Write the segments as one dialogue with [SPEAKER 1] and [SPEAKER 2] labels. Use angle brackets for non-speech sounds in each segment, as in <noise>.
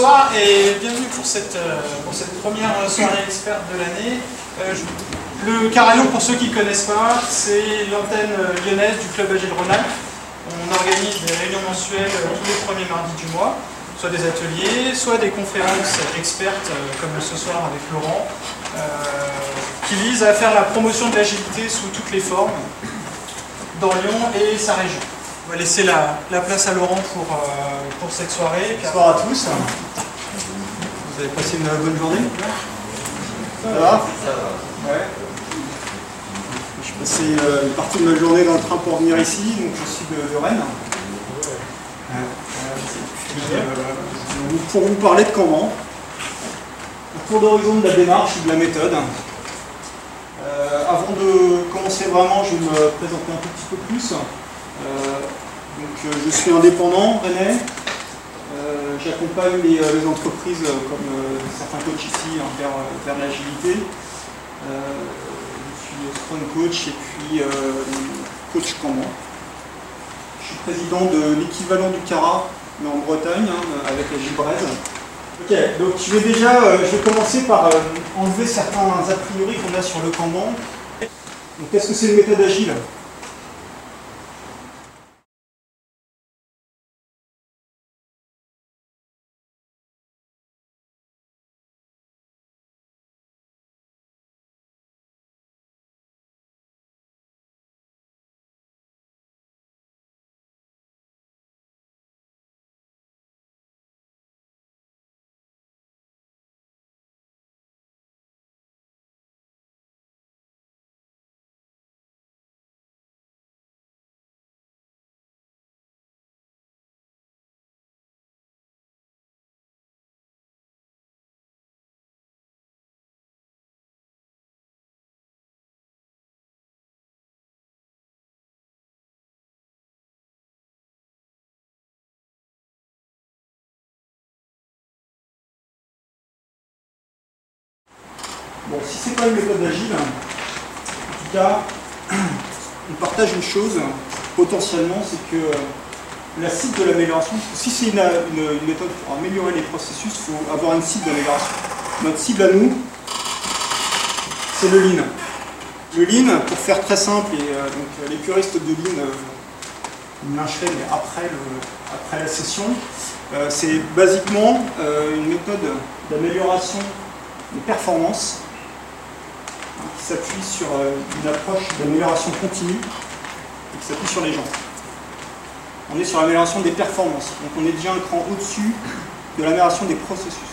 [SPEAKER 1] Bonsoir et bienvenue pour cette, euh, pour cette première soirée experte de l'année. Euh, le Carillon, pour ceux qui ne connaissent pas, c'est l'antenne euh, lyonnaise du Club Agile Rhône-Alpes. On organise des réunions mensuelles tous les premiers mardis du mois, soit des ateliers, soit des conférences expertes comme ce soir avec Laurent, qui visent à faire la promotion de l'agilité sous toutes les formes dans Lyon et sa région. On va laisser la, la place à Laurent pour, euh, pour cette soirée.
[SPEAKER 2] Bonsoir à tous. Vous avez passé une bonne journée? Ça va? Ouais. Je passais euh, une partie de ma journée dans le train pour venir ici, donc je suis de, de Rennes. Ouais. Euh, nous- pour vous parler de comment? Un tour d'horizon de la démarche et de la méthode. Euh, avant de commencer vraiment, je vais me présenter un tout petit peu plus. Donc, euh, je suis indépendant, René. Euh, J'accompagne les, euh, entreprises comme certains coachs ici hein, vers, vers l'agilité. Je suis Scrum Coach et puis coach Kanban. Je suis président de l'équivalent du CARA, mais en Bretagne, hein, avec la Gibraise. Ok, donc je vais déjà je vais commencer par enlever certains a priori qu'on a sur le Kanban. Donc qu'est-ce que c'est une méthode agile? Bon, si c'est pas une méthode agile, en tout cas, <clears throat> on partage une chose, potentiellement, c'est que euh, la cible de l'amélioration, si c'est une, méthode pour améliorer les processus, il faut avoir une cible d'amélioration. Notre cible à nous, c'est le lean. Le lean, pour faire très simple, et euh, donc euh, les puristes de lean euh, lyncheraient, mais après, la session, c'est basiquement une méthode d'amélioration des performances s'appuie sur euh, une approche d'amélioration continue et qui s'appuie sur les gens. On est sur l'amélioration des performances, donc on est déjà un cran au-dessus de l'amélioration des processus.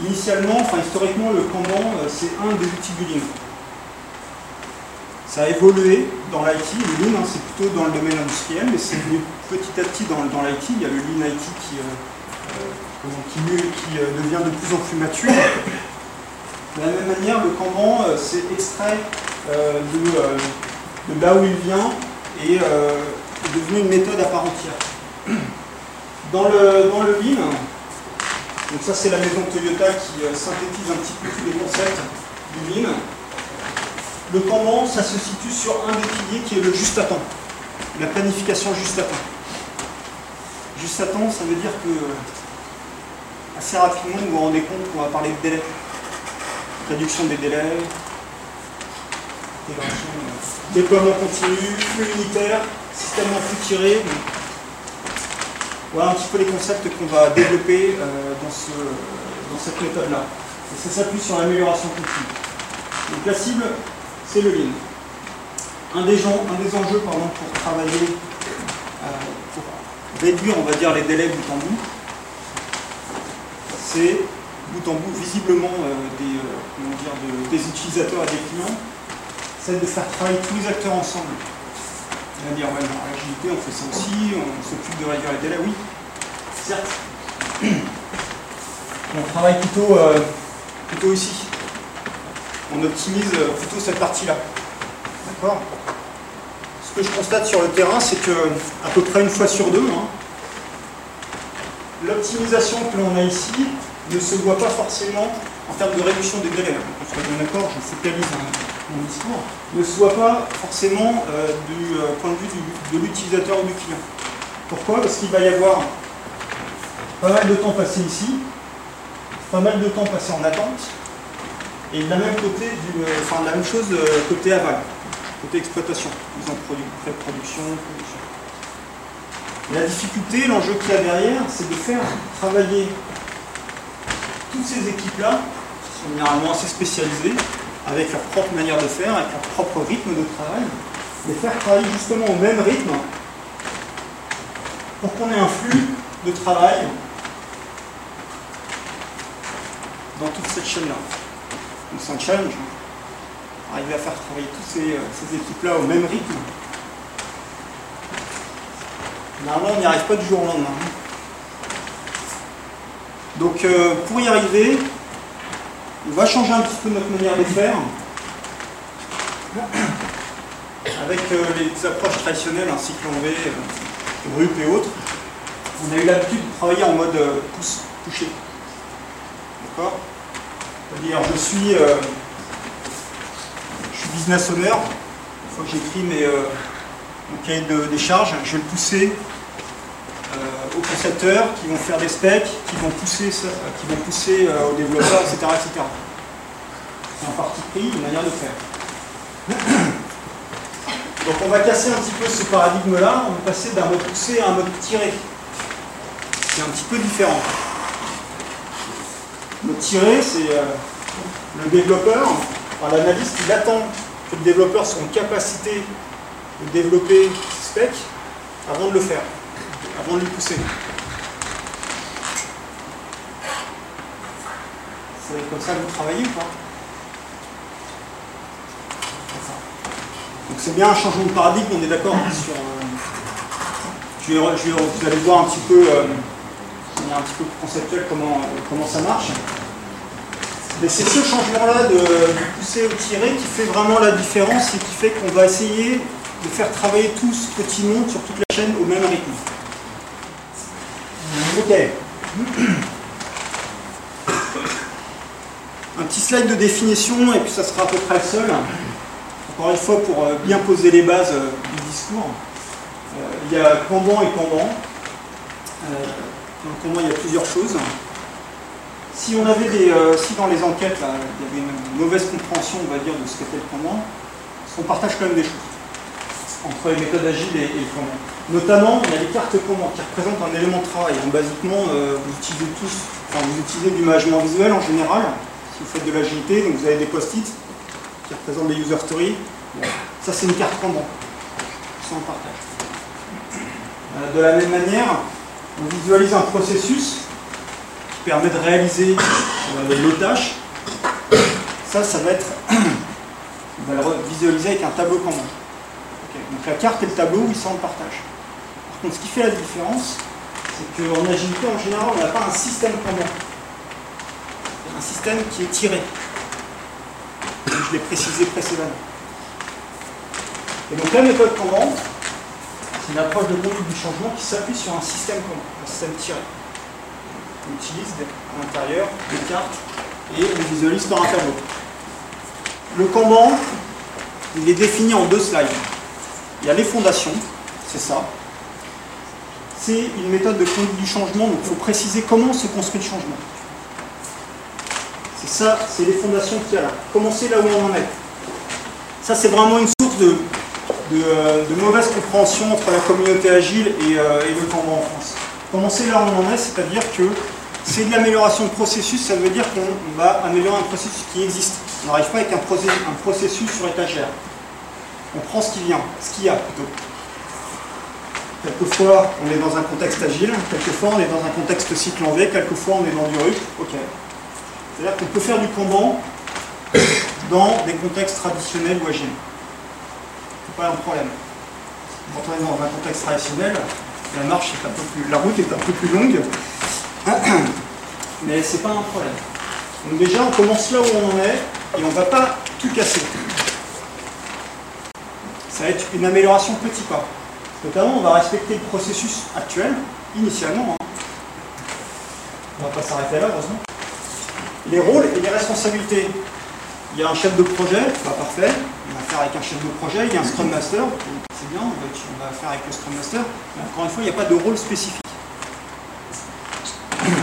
[SPEAKER 2] Initialement, enfin historiquement, le Kanban, euh, c'est un des outils du Lean. Ça a évolué dans l'IT, le Lean, hein, c'est plutôt dans le domaine industriel, mais c'est venu petit à petit dans, dans l'IT. Il y a le Lean IT qui, euh, qui, qui, devient de plus en plus mature. De la même manière, le Kanban, euh, c'est extrait euh, de, euh, de là où il vient et euh, est devenu une méthode à part entière. <clears throat> Dans le, dans le donc ça c'est la maison Toyota qui euh, synthétise un petit peu tous les concepts du Lean. Le Kanban, ça se situe sur un des piliers qui est le juste à temps, la planification juste à temps. Juste à temps, ça veut dire que euh, assez rapidement, vous vous rendez compte qu'on va parler de délai. Réduction des délais, euh, déploiement continu, flux unitaire, système flux tiré. Voilà un petit peu les concepts qu'on va développer euh, dans, ce, dans cette méthode-là. Et ça s'appuie sur l'amélioration continue. Donc la cible, c'est le lean. Un des, gens, un des enjeux pour travailler, euh, pour réduire, on va dire, les délais bout en bout, c'est bout en bout, visiblement, euh, des, euh, comment dire, de- des utilisateurs et des clients, c'est de faire travailler tous les acteurs ensemble. On va dire, ouais, dans on fait ça aussi, on s'occupe de réduire les délais, oui, certes. On travaille plutôt, euh, plutôt ici. On optimise plutôt cette partie-là. D'accord? Ce que je constate sur le terrain, c'est que à peu près une fois sur deux, hein, l'optimisation que l'on a ici ne se voit pas forcément en termes de réduction des délais. hein. On soit bien d'accord, je focalise hein, mon discours. Ne se voit pas forcément euh, du euh, point de vue de l'utilisateur ou du client. Pourquoi? Parce qu'il va y avoir pas mal de temps passé ici, pas mal de temps passé en attente, et de la même, euh, chose côté aval, côté exploitation, mise en pré-production, production. La difficulté, l'enjeu qu'il y a derrière, c'est de faire travailler toutes ces équipes-là, qui sont généralement assez spécialisées, avec leur propre manière de faire, avec leur propre rythme de travail, les faire travailler justement au même rythme pour qu'on ait un flux de travail dans toute cette chaîne-là. Donc c'est un challenge. Hein. Arriver à faire travailler toutes ces, euh, équipes-là au même rythme. Normalement, on n'y arrive pas du jour au lendemain. Donc euh, pour y arriver, on va changer un petit peu notre manière de faire avec euh, les approches traditionnelles, un cycle en V, RUP et autres. On a eu l'habitude de travailler en mode pouce, touché. D'accord? C'est-à-dire, je suis, euh, je suis business owner. Une fois que j'écris mes, euh, mon cahier de, des charges, je vais le pousser euh, aux concepteurs qui vont faire des specs, qui vont pousser, qui vont pousser aux développeurs, etc. etc. C'est un parti pris, une manière de faire. Donc on va casser un petit peu ce paradigme-là, on va passer d'un mode poussé à un mode tiré. C'est un petit peu différent. Le tiré, c'est euh, le développeur, enfin, l'analyste, il attend que le développeur soit en capacité de développer ses specs avant de le faire, avant de le pousser. C'est comme ça que vous travaillez ou pas? Donc c'est bien un changement de paradigme, on est d'accord sur... Euh, je, vais, vous allez voir un petit peu... Euh, un petit peu conceptuel comment, comment ça marche. Mais c'est ce changement-là de, pousser au tiré qui fait vraiment la différence et qui fait qu'on va essayer de faire travailler tout ce petit monde sur toute la chaîne au même rythme. Ok. Un petit slide de définition et puis ça sera à peu près le seul. Encore une fois pour euh, bien poser les bases euh, du discours. Euh, il y a Kanban et Kanban. Pour moi, il y a plusieurs choses. Si on avait des, si dans les enquêtes, il y avait une mauvaise compréhension, on va dire, de ce qu'était le Kanban, on partage quand même des choses entre les méthodes agiles et, le Kanban. Notamment, il y a les cartes Kanban qui représentent un élément de travail. basiquement, euh, vous utilisez tous, enfin, vous utilisez du management visuel en général, si vous faites de l'agilité, donc vous avez des post-it qui représentent des user stories. Ça, c'est une carte Kanban. On partage. Euh, de la même manière, on visualise un processus qui permet de réaliser euh, nos tâches. Ça, ça va être. <coughs> on va le visualiser avec un tableau commun. Donc la carte et le tableau, ils sont en partage. Par contre, ce qui fait la différence, c'est qu'en agilité, en général, on n'a pas un système commun. Un système qui est tiré. je l'ai précisé précédemment. Et donc la méthode Kanban, c'est une approche de conduite du changement qui s'appuie sur un système commun, un système tiré. On utilise à l'intérieur des cartes et on visualise par un tableau. Le Kanban, il est défini en deux slides. Il y a les fondations, c'est ça. C'est une méthode de conduite du changement, donc il faut préciser comment se construit le changement. C'est ça, c'est les fondations qu'il y a là. Commencer là où on en est. Ça, c'est vraiment une source de euh, de, mauvaise compréhension entre la communauté agile euh, et, le Kanban en France. Commencer là où on en est, c'est-à-dire que c'est de l'amélioration de processus, ça veut dire qu'on va améliorer un processus qui existe. On n'arrive pas avec un, processus, sur étagère. On prend ce qui vient, ce qu'il y a plutôt. Quelquefois, on est dans un contexte agile, quelquefois, on est dans un contexte cycle en V, quelquefois, on est dans du RUP. Ok. C'est-à-dire qu'on peut faire du Kanban dans des contextes traditionnels ou agiles pas un problème. Quand on est dans un contexte traditionnel, la marche est un peu plus, la route est un peu plus longue, mais c'est pas un problème. Donc déjà, on commence là où on en est et on ne va pas tout casser. Ça va être une amélioration petit pas. Notamment, on va respecter le processus actuel, initialement. Hein. On ne va pas s'arrêter là, heureusement. Les rôles et les responsabilités. Il y a un chef de projet, pas parfait, on va faire avec un chef de projet, il y a un Scrum Master, c'est bien, on va faire avec le Scrum Master, mais encore une fois, il n'y a pas de rôle spécifique.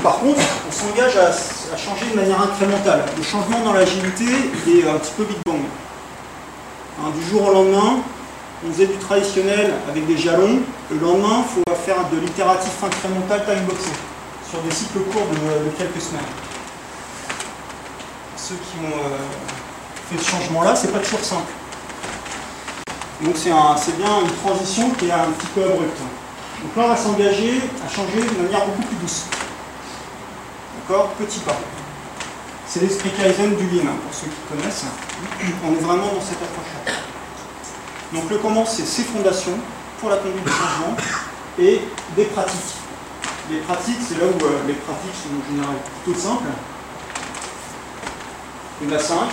[SPEAKER 2] Par contre, on s'engage à, changer de manière incrémentale. Le changement dans l'agilité, il est un petit peu Big Bang. Hein, du jour au lendemain, on faisait du traditionnel avec des jalons. Le lendemain, il faut faire de l'itératif incrémental timeboxé sur des cycles courts de, quelques semaines. Ceux qui ont euh, fait ce changement-là, c'est pas toujours simple. Donc c'est bien une transition qui est un petit peu abrupte. Donc là, on va s'engager à changer de manière beaucoup plus douce. D'accord? Petit pas. C'est l'esprit Kaizen du Lean, pour ceux qui connaissent. On est vraiment dans cette approche-là. Donc le comment, c'est ses fondations pour la conduite du changement et des pratiques. Les pratiques, c'est là où euh, les pratiques sont en général plutôt simples. Il y en a cinq.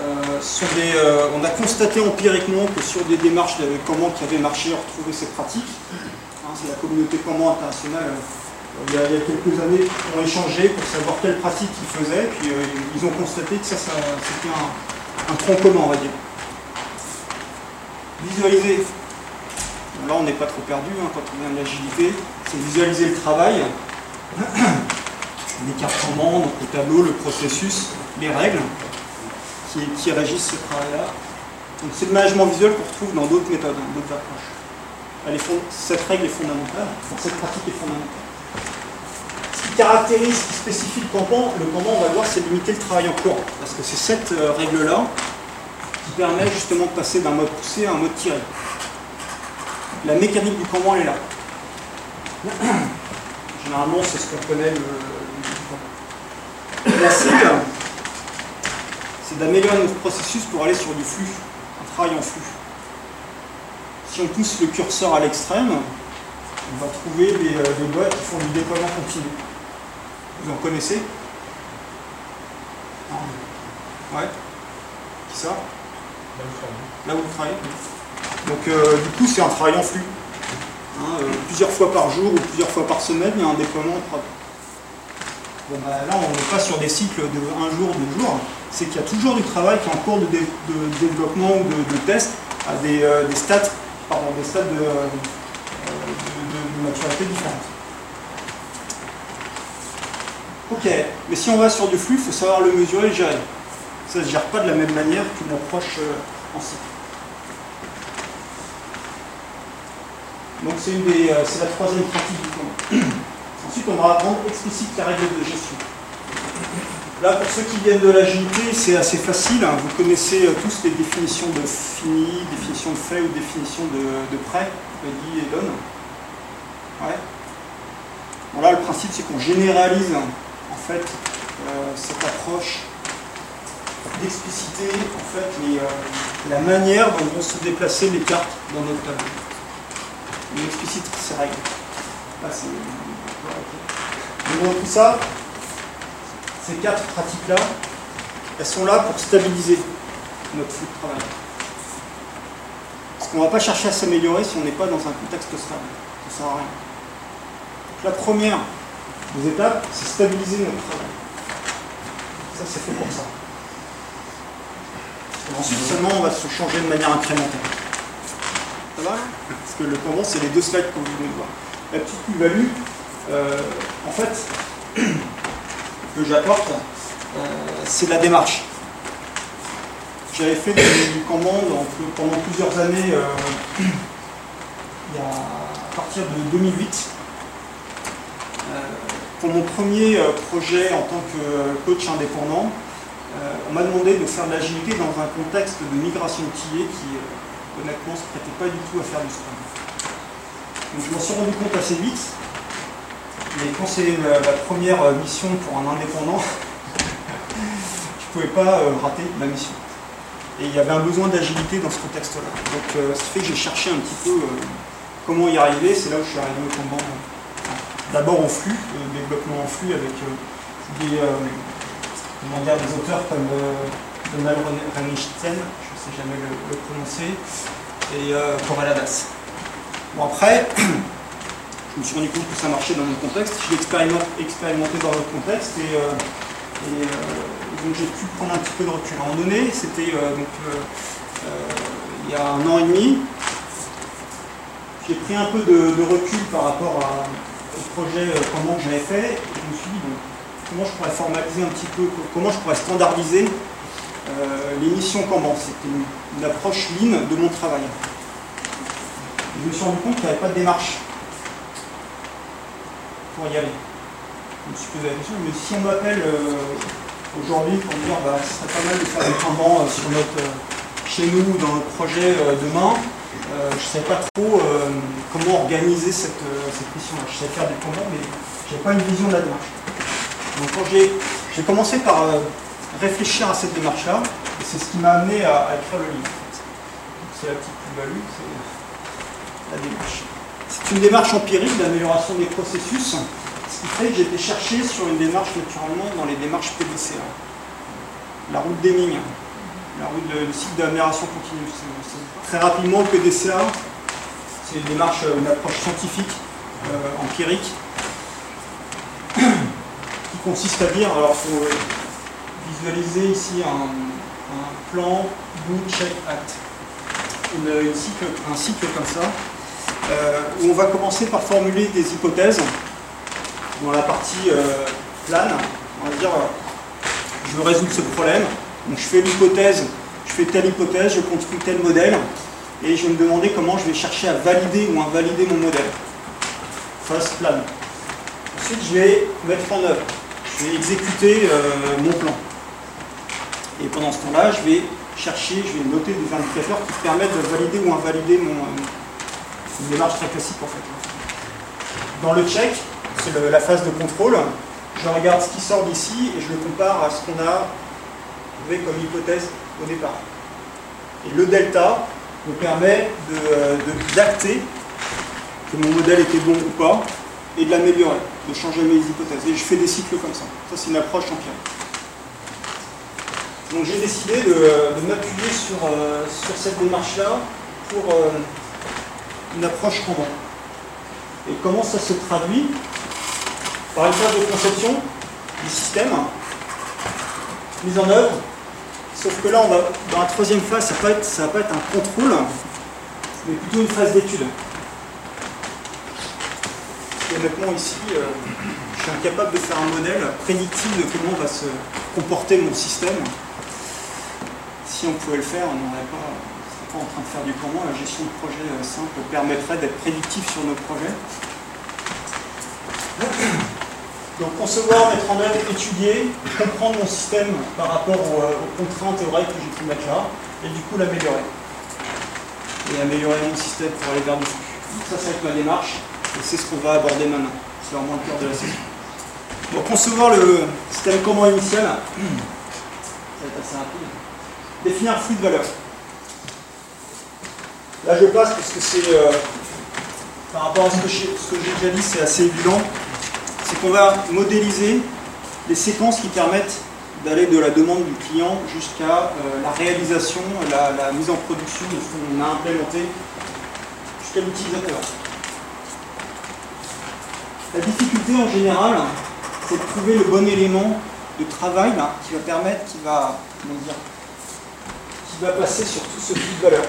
[SPEAKER 2] Euh, euh, on a constaté empiriquement que sur des démarches de comment qui avaient marché, on retrouvait ces pratiques. Hein, c'est la communauté comment internationale, il y, a, quelques années, ont échangé pour savoir quelles pratiques ils faisaient, puis ils ont constaté que ça, c'était un, un tronc commun, on va dire. Visualiser Là, on n'est pas trop perdu hein, quand on vient de l'agilité. C'est visualiser le travail, l'écartement, donc le tableau, le processus, les règles qui, régissent ce travail-là. Donc c'est le management visuel qu'on retrouve dans d'autres méthodes, dans d'autres approches. cette règle est fondamentale, cette pratique est fondamentale. Ce qui caractérise, ce qui spécifie le comment, le comment, on va voir, c'est limiter le travail en cours. Parce que c'est cette euh, règle-là permet justement de passer d'un mode poussé à un mode tiré la mécanique du elle est là. <coughs> Généralement, c'est ce qu'on connaît le, La cible, c'est d'améliorer notre processus pour aller sur du flux, un travail en flux. Si on pousse le curseur à l'extrême, on va trouver des, euh, boîtes qui font du déploiement continu. Vous en connaissez? Ouais Qui ça? Là où vous travaillez donc euh, du coup, c'est un travail en flux. Hein, euh, plusieurs fois par jour ou plusieurs fois par semaine, il y a un déploiement propre. Bon, bah, là, on n'est pas sur des cycles de un jour, deux jours. C'est qu'il y a toujours du travail qui est en cours de, développement ou de, test à des, euh, stades, des stades de, maturité différentes. Ok, mais si on va sur du flux, il faut savoir le mesurer et le gérer. Ça ne se gère pas de la même manière qu'une approche en cycle. Donc euh, c'est la troisième pratique du comment. <clears throat> Ensuite, on va rendre explicite la règle de gestion. Là, pour ceux qui viennent de l'agilité, c'est assez facile. Hein. Vous connaissez euh, tous les définitions de fini, définition de fait ou définition de, prêt, dit et donne. Ouais. Bon, le principe, c'est qu'on généralise en fait euh, cette approche d'expliciter en fait la manière dont vont se déplacer les cartes dans notre tableau il explicite ces règles. Donc tout ça, ces quatre pratiques-là, elles sont là pour stabiliser notre flux de travail. Parce qu'on ne va pas chercher à s'améliorer si on n'est pas dans un contexte stable. Ça ne sert à rien. Donc la première des étapes, c'est stabiliser notre travail. Ça, c'est fait pour ça. Ensuite seulement, on va se changer de manière incrémentale. Ça va Parce que le comment, c'est les deux slides que vous venez de voir. La petite plus-value, euh, en fait, <clears throat> que j'apporte, euh, c'est la démarche. J'avais fait des commandes pendant plusieurs années, euh, <clears throat> à partir de 2008. pour mon premier projet en tant que coach indépendant, on m'a demandé de faire de l'agilité dans un contexte de migration outillée qui honnêtement, ne se prêtait pas du tout à faire du Scrum. Donc je m'en suis rendu compte assez vite, mais quand c'est la, première mission pour un indépendant, <laughs> je ne pouvais pas euh, rater ma mission. Et il y avait un besoin d'agilité dans ce contexte-là. Donc euh, ce qui fait que j'ai cherché un petit peu euh, comment y arriver, c'est là où je suis arrivé au combat. D'abord au flux, développement en flux avec des, des auteurs comme Donald Renichten, jamais le, prononcer, et euh, Correladas. Bon, après, <clears throat> je me suis rendu compte que ça marchait dans notre contexte, je l'ai expérimenté dans notre contexte, et, euh, euh, donc j'ai pu prendre un petit peu de recul. À un moment donné, c'était donc il y a un an et demi, j'ai pris un peu de, recul par rapport projet comment j'avais fait, et je me suis dit, comment je pourrais formaliser un petit peu, comment je pourrais standardiser les missions Kanban? C'était une, approche lean de mon travail. je me suis rendu compte qu'il n'y avait pas de démarche pour y aller. Je me suis posé la question, mais si on m'appelle aujourd'hui pour me dire bah, ce serait pas mal de faire des Kanban notre, chez nous dans notre projet demain, je ne savais pas trop comment organiser cette, mission-là. Je savais faire des Kanban, mais je n'avais pas une vision de la démarche. Donc j'ai commencé par euh, réfléchir à cette démarche-là, et c'est ce qui m'a amené à, écrire le livre. C'est la petite plus-value, c'est la démarche. C'est une démarche empirique d'amélioration des processus, ce qui fait que j'ai été chercher sur une démarche naturellement dans les démarches PDCA. La route d'Eming, la route le cycle d'amélioration continue. Très rapidement, le PDCA, c'est une démarche, une approche scientifique, euh, empirique, consiste à dire, alors il faut visualiser ici un, plan do, check, act. un cycle comme ça, euh, où on va commencer par formuler des hypothèses dans la partie euh, plane. On va dire, je veux résoudre ce problème, donc je fais l'hypothèse, je fais telle hypothèse, je construis tel modèle, et je vais me demander comment je vais chercher à valider ou invalider mon modèle. Phase plane. Ensuite, je vais mettre en œuvre je vais exécuter euh, mon plan. Et pendant ce temps-là, je vais chercher, je vais noter des indicateurs qui permettent de valider ou invalider mon, euh, une démarche très classique en fait. Dans le check, c'est la phase de contrôle, je regarde ce qui sort d'ici et je le compare à ce qu'on a trouvé comme hypothèse au départ. Et le delta me permet euh, d'acter que mon modèle était bon ou pas et de l'améliorer de changer mes hypothèses. Et je fais des cycles comme ça. Ça, c'est une approche empirique. Donc j'ai décidé de, m'appuyer sur, euh, sur cette démarche-là pour euh, une approche Kanban. Et comment ça se traduit Par une phase de conception du système, mise en œuvre, sauf que là, on va, dans la troisième phase, ça ne va pas être un contrôle, mais plutôt une phase d'étude honnêtement, ici, euh, je suis incapable de faire un modèle prédictif de comment va se comporter mon système. Si on pouvait le faire, on n'aurait pas, pas en train de faire du comment. La gestion de projet euh, simple permettrait d'être prédictif sur nos projets. Donc concevoir, mettre en œuvre, étudier, comprendre mon système par rapport euh, aux, contraintes et aux règles que j'ai pu mettre là, et du coup l'améliorer. Et améliorer mon système pour aller vers du flux. Ça, ça va être ma démarche. Et c'est ce qu'on va aborder maintenant. C'est vraiment le cœur de la session. Pour concevoir le système comment initial, ça va être assez rapide. Définir un flux de valeurs. Là, je passe parce que c'est, euh, par rapport à ce que j'ai déjà dit, c'est assez évident. C'est qu'on va modéliser les séquences qui permettent d'aller de la demande du client jusqu'à euh, la réalisation, la, la, mise en production de ce qu'on a implémenté jusqu'à l'utilisateur. La difficulté en général, c'est de trouver le bon élément de travail qui va permettre, qui va, va passer sur tout ce type de valeur.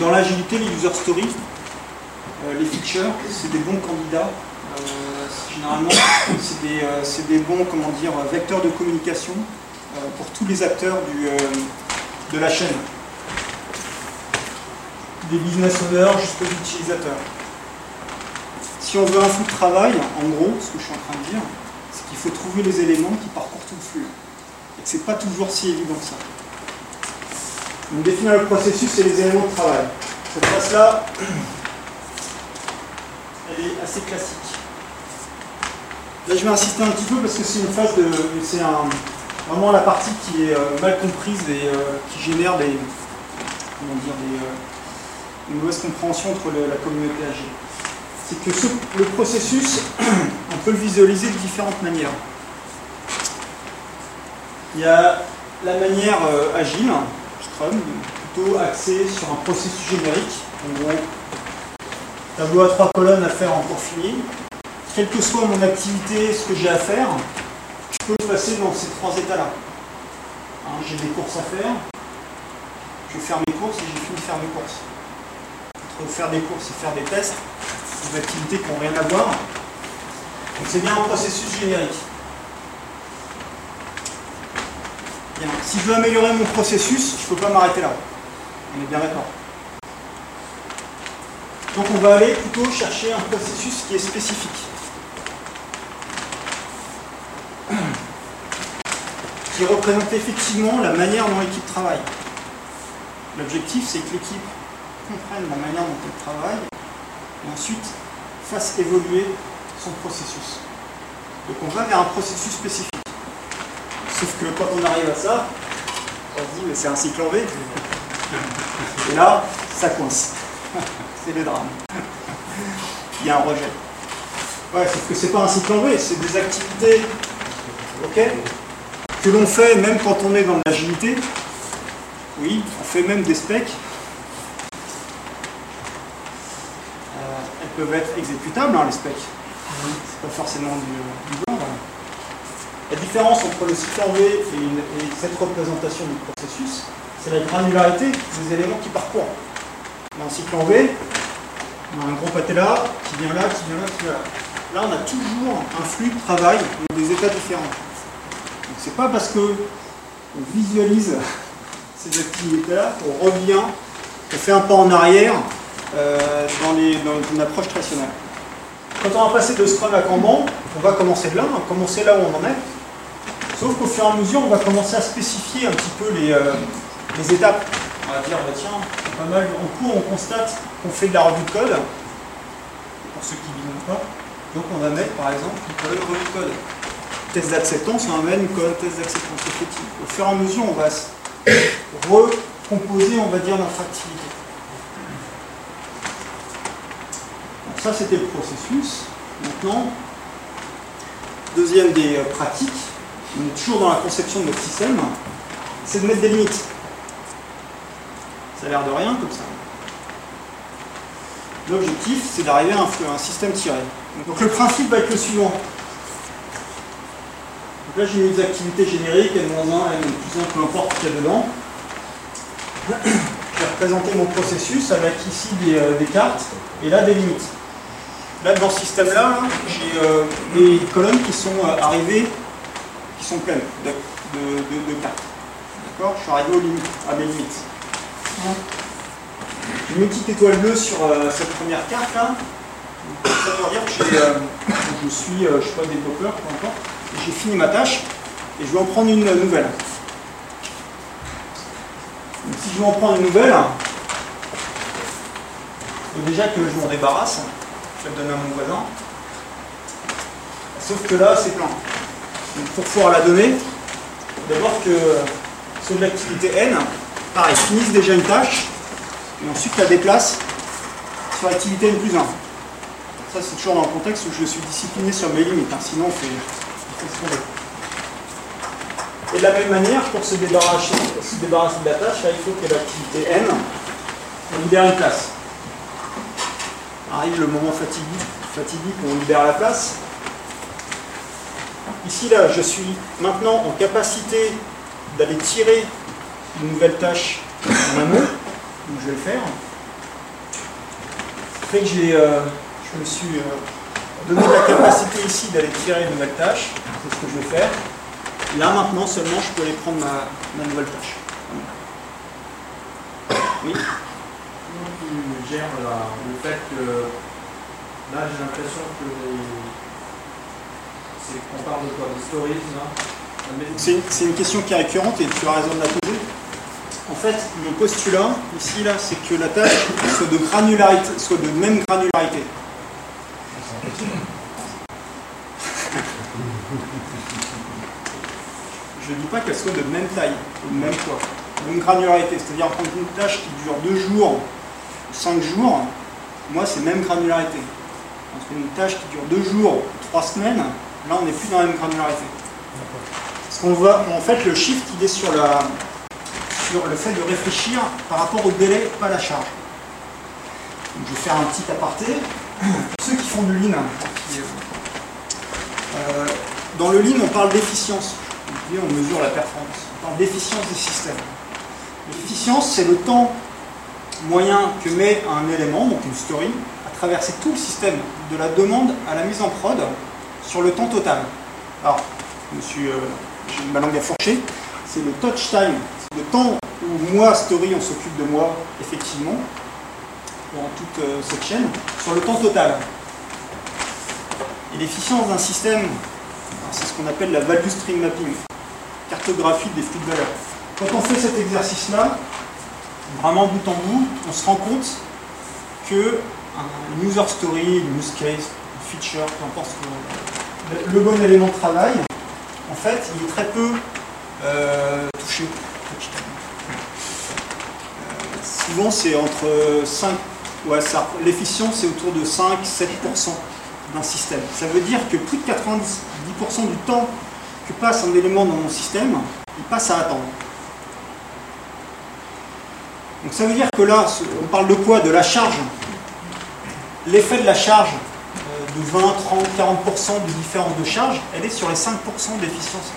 [SPEAKER 2] dans l'agilité, les user stories, euh, les features, c'est des bons candidats. Euh, généralement, euh, c'est des, bons comment dire, vecteurs de communication pour tous les acteurs de la chaîne. Des business owners jusqu'aux utilisateurs si on veut un flux de travail, en gros, ce que je suis en train de dire, c'est qu'il faut trouver les éléments qui parcourent tout le flux. Et que ce n'est pas toujours si évident que ça. Donc définir le processus et les éléments de travail. Cette phase-là, elle est assez classique. Là, je vais insister un petit peu parce que c'est une phase de. C'est vraiment la partie qui est euh, mal comprise et euh, qui génère des. Comment dire, euh, une mauvaise compréhension entre la communauté agile c'est que le processus, <clears throat> on peut le visualiser de différentes manières. Il y a la manière euh, agile, Scrum, plutôt axée sur un processus générique. En gros, tableau à trois colonnes à faire en cours fini. Quelle que soit mon activité, ce que j'ai à faire, je peux le passer dans ces trois états-là. Hein, j'ai des courses à faire, je vais faire mes courses et j'ai fini de faire mes courses. Entre faire des courses et faire des tests, des activités qui n'ont rien à voir. Donc c'est bien un processus générique. Si je veux améliorer mon processus, je ne peux pas m'arrêter là. On est bien d'accord. Donc on va aller plutôt chercher un processus qui est spécifique. <clears throat> Qui représente effectivement la manière dont l'équipe travaille. L'objectif, c'est que l'équipe comprenne la manière dont elle travaille et ensuite fasse évoluer son processus. Donc on va vers un processus spécifique. Sauf que quand on arrive à ça, on se dit mais c'est un cycle en V. Et là, ça coince. <laughs> c'est le drame. Il y a un rejet. Ouais, sauf que c'est pas un cycle en V, c'est des activités que l'on fait même quand on est dans l'agilité. Oui, on fait même des specs. Euh, elles peuvent être exécutables, hein, les specs. C'est pas forcément du, du blanc. voilà. La différence entre le cycle en V et, cette représentation du processus, c'est la granularité des éléments qui parcourent. Dans le cycle en V, on a un gros pâté là, qui vient là, qui vient là, qui vient là. Là, on a toujours un flux de travail dans des états différents. Donc, c'est pas parce que on visualise <laughs> ces activités-là qu'on revient, qu'on fait un pas en arrière euh, dans, les- dans une approche traditionnelle. Quand on va passer de Scrum à Kanban, on va commencer de là, va commencer là où on en est. Sauf qu'au fur et à mesure, on va commencer à spécifier un petit peu les, euh, étapes. On va dire, bah, tiens, pas mal, en cours, on constate qu'on fait de la revue de code, pour ceux qui ne pas. Donc on va mettre, par exemple, une revue de code. Test d'acceptance, on va mettre une colonne test d'acceptance effective. Au fur et à mesure, on va <coughs> recomposer, on va dire, notre activité. Donc ça, c'était le processus. Maintenant, deuxième des euh, pratiques, on est toujours dans la conception de notre système, c'est de mettre des limites. Ça a l'air de rien comme ça. L'objectif, c'est d'arriver à un, système tiré. Donc le principe va être le suivant. Donc là, j'ai mis des activités génériques, N-1, N plus 1, peu importe ce qu'il y a dedans. Je vais représenter mon processus avec ici des, euh, des cartes et là des limites. Là, dans ce système-là, là, j'ai euh, des colonnes qui sont euh, arrivées, qui sont pleines de, cartes. D'accord? Je suis arrivé à mes limites. Une petite étoile bleue sur euh, cette première carte là. Ça veut dire que euh, je suis, euh, je sais pas, développeur, peu importe. J'ai fini ma tâche et je vais en prendre une nouvelle. Donc, si je veux en prendre une nouvelle, il faut déjà que je m'en débarrasse. Je le donner à mon voisin. Sauf que là, c'est plein. Donc pour pouvoir la donner, d'abord que ceux de l'activité N, pareil, finissent déjà une tâche et ensuite la déplacent sur l'activité N plus 1. Ça, c'est toujours dans le contexte où je suis discipliné sur mes limites, hein, sinon on fait, ce qu'on. Et de la même manière, pour se débarrasser, se débarrasser de la tâche, là, il faut que l'activité N libère une place. Arrive le moment fatidique, fatidique où on libère la place. Ici, là, je suis maintenant en capacité d'aller tirer une nouvelle tâche en amont, donc je vais le faire. Fait que euh, je me suis euh, donné la capacité ici d'aller tirer une nouvelle tâche, c'est ce que je vais faire. Là, maintenant, seulement, je peux aller prendre ma, ma nouvelle tâche. Oui
[SPEAKER 3] la- le fait que là j'ai l'impression que les- qu'on parle de quoi méthode-
[SPEAKER 2] C'est une question qui est récurrente et tu as raison de la poser. En fait, le postulat, ici, là, c'est que la tâche soit de granularité, soit de même granularité. Je ne dis pas qu'elle soit de même taille, de même poids, de même granularité. C'est-à-dire prendre une tâche qui dure deux jours, cinq jours, moi c'est même granularité. Entre une tâche qui dure deux jours, trois semaines, là on n'est plus dans la même granularité. Parce qu'on voit, en fait, le shift, il est sur, la, sur le fait de réfléchir par rapport au délai, pas la charge. Je vais faire un petit aparté. Ceux qui font du lean, euh, dans le lean, on parle d'efficience. On mesure la performance. On parle d'efficience des systèmes. L'efficience, c'est le temps moyen que met un élément, donc une story, à traverser tout le système, de la demande à la mise en prod, sur le temps total. Alors, monsieur, euh, j'ai ma langue à fourcher, c'est le touch time, c'est le temps où moi, Story, on s'occupe de moi, effectivement, dans toute euh, cette chaîne, sur le temps total. Et l'efficience d'un système, c'est ce qu'on appelle la value stream mapping, cartographie des flux de valeur. Quand on fait cet exercice-là, vraiment bout en bout, on se rend compte que user story, une use case, une feature, peu importe que- le bon élément de travail, en fait, il est très peu euh, touché. Euh, souvent, c'est entre 5, ouais, l'efficience c'est autour de 5-7% d'un système. Ça veut dire que plus de 90% du temps que passe un élément dans mon système, il passe à attendre. Donc ça veut dire que là, on parle de quoi? De la charge. L'effet de la charge euh, de 20, 30, 40% de différence de charge, elle est sur les 5% d'efficience.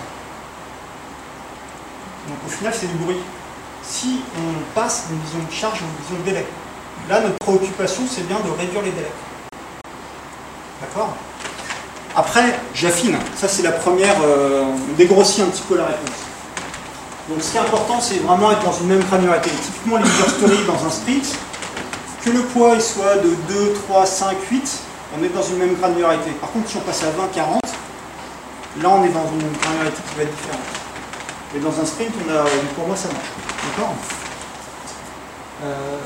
[SPEAKER 2] Donc au final, c'est du bruit. Si on passe d'une vision de charge à une vision de délai, là, notre préoccupation, c'est bien de réduire les délais. D'accord? Après, j'affine. Ça, c'est la première. euh, on dégrossit un petit peu la réponse. Donc, ce qui est important, c'est vraiment être dans une même granularité. Typiquement, les user stories dans un sprint, que le poids soit de 2, 3, 5, 8, on est dans une même granularité. Par contre, si on passe à 20, 40, là, on est dans une granularité qui va être différente. Et dans un sprint, on a, pour moi, ça marche. D'accord? Euh,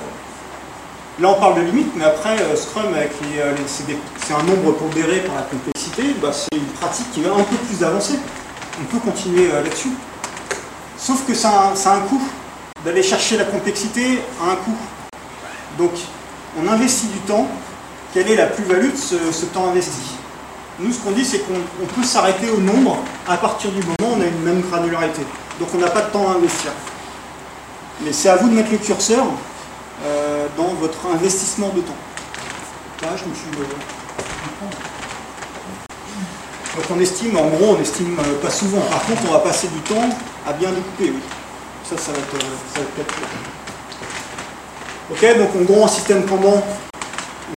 [SPEAKER 2] Là, on parle de limite, mais après, euh, Scrum, euh, c'est un nombre pondéré par la complexité, bah, c'est une pratique qui va un peu plus avancer. On peut continuer euh, là-dessus. Sauf que ça ça a un coût. D'aller chercher la complexité a un coût. Donc, on investit du temps. Quelle est la plus-value de ce, temps investi? Nous, ce qu'on dit, c'est qu'on on peut s'arrêter au nombre à partir du moment où on a une même granularité. Donc, on n'a pas de temps à investir. Mais c'est à vous de mettre le curseur euh, dans votre investissement de temps. Là, je me suis. Donc on estime, en gros, on estime euh, pas souvent. Par contre, on va passer du temps à bien découper, oui. Ça, ça va être, euh, ça va être. Ok, donc en gros, un système Kanban,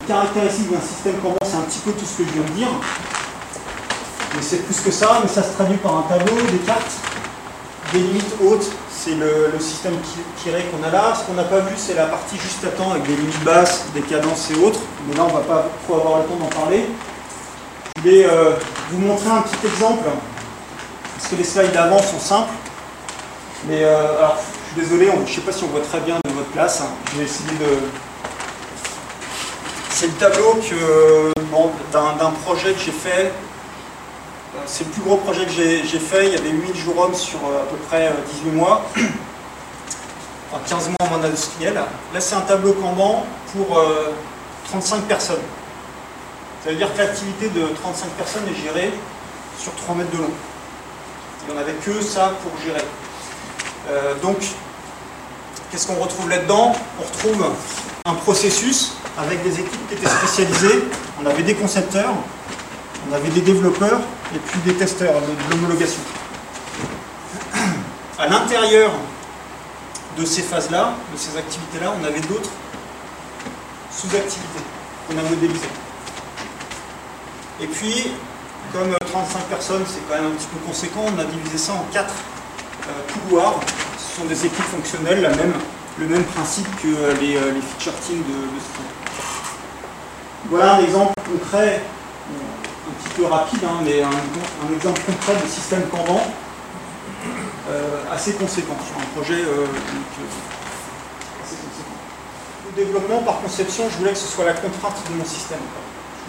[SPEAKER 2] une caractéristique d'un système Kanban, c'est un petit peu tout ce que je viens de dire. Mais c'est plus que ça, mais ça se traduit par un tableau, des cartes, des limites hautes, c'est le, système ti- tiré qu'on a là. Ce qu'on n'a pas vu, c'est la partie juste à temps avec des limites basses, des cadences et autres. Mais là, on va pas trop avoir le temps d'en parler. Je vais euh, vous montrer un petit exemple, parce que les slides d'avant sont simples. Mais euh, alors, je suis désolé, je ne sais pas si on voit très bien de votre place. hein. Je vais de. C'est le tableau que, bon, d'un projet que j'ai fait. Euh, C'est le plus gros projet que j'ai fait. Il y avait 8000 jours hommes sur euh, à peu près euh, 18 mois. <coughs> Enfin, 15 mois en monde industriel. Là, c'est un tableau Kanban pour euh, 35 personnes. Ça veut dire que l'activité de 35 personnes est gérée sur 3 mètres de long. Il n'y en avait que ça pour gérer. Euh, donc, qu'est-ce qu'on retrouve là-dedans? On retrouve un processus avec des équipes qui étaient spécialisées. On avait des concepteurs, on avait des développeurs et puis des testeurs de, de l'homologation. À l'intérieur de ces phases-là, de ces activités-là, on avait d'autres sous-activités qu'on a modélisées. Et puis, comme euh, 35 personnes, c'est quand même un petit peu conséquent, on a divisé ça en quatre euh, couloirs. Ce sont des équipes fonctionnelles, le même principe que euh, les, euh, feature teams de, de Scrum. Voilà un exemple concret, euh, un petit peu rapide, hein, mais un, exemple concret de système Kanban euh, assez conséquent sur un projet euh, euh, assez conséquent. Le développement, par conception, je voulais que ce soit la contrainte de mon système.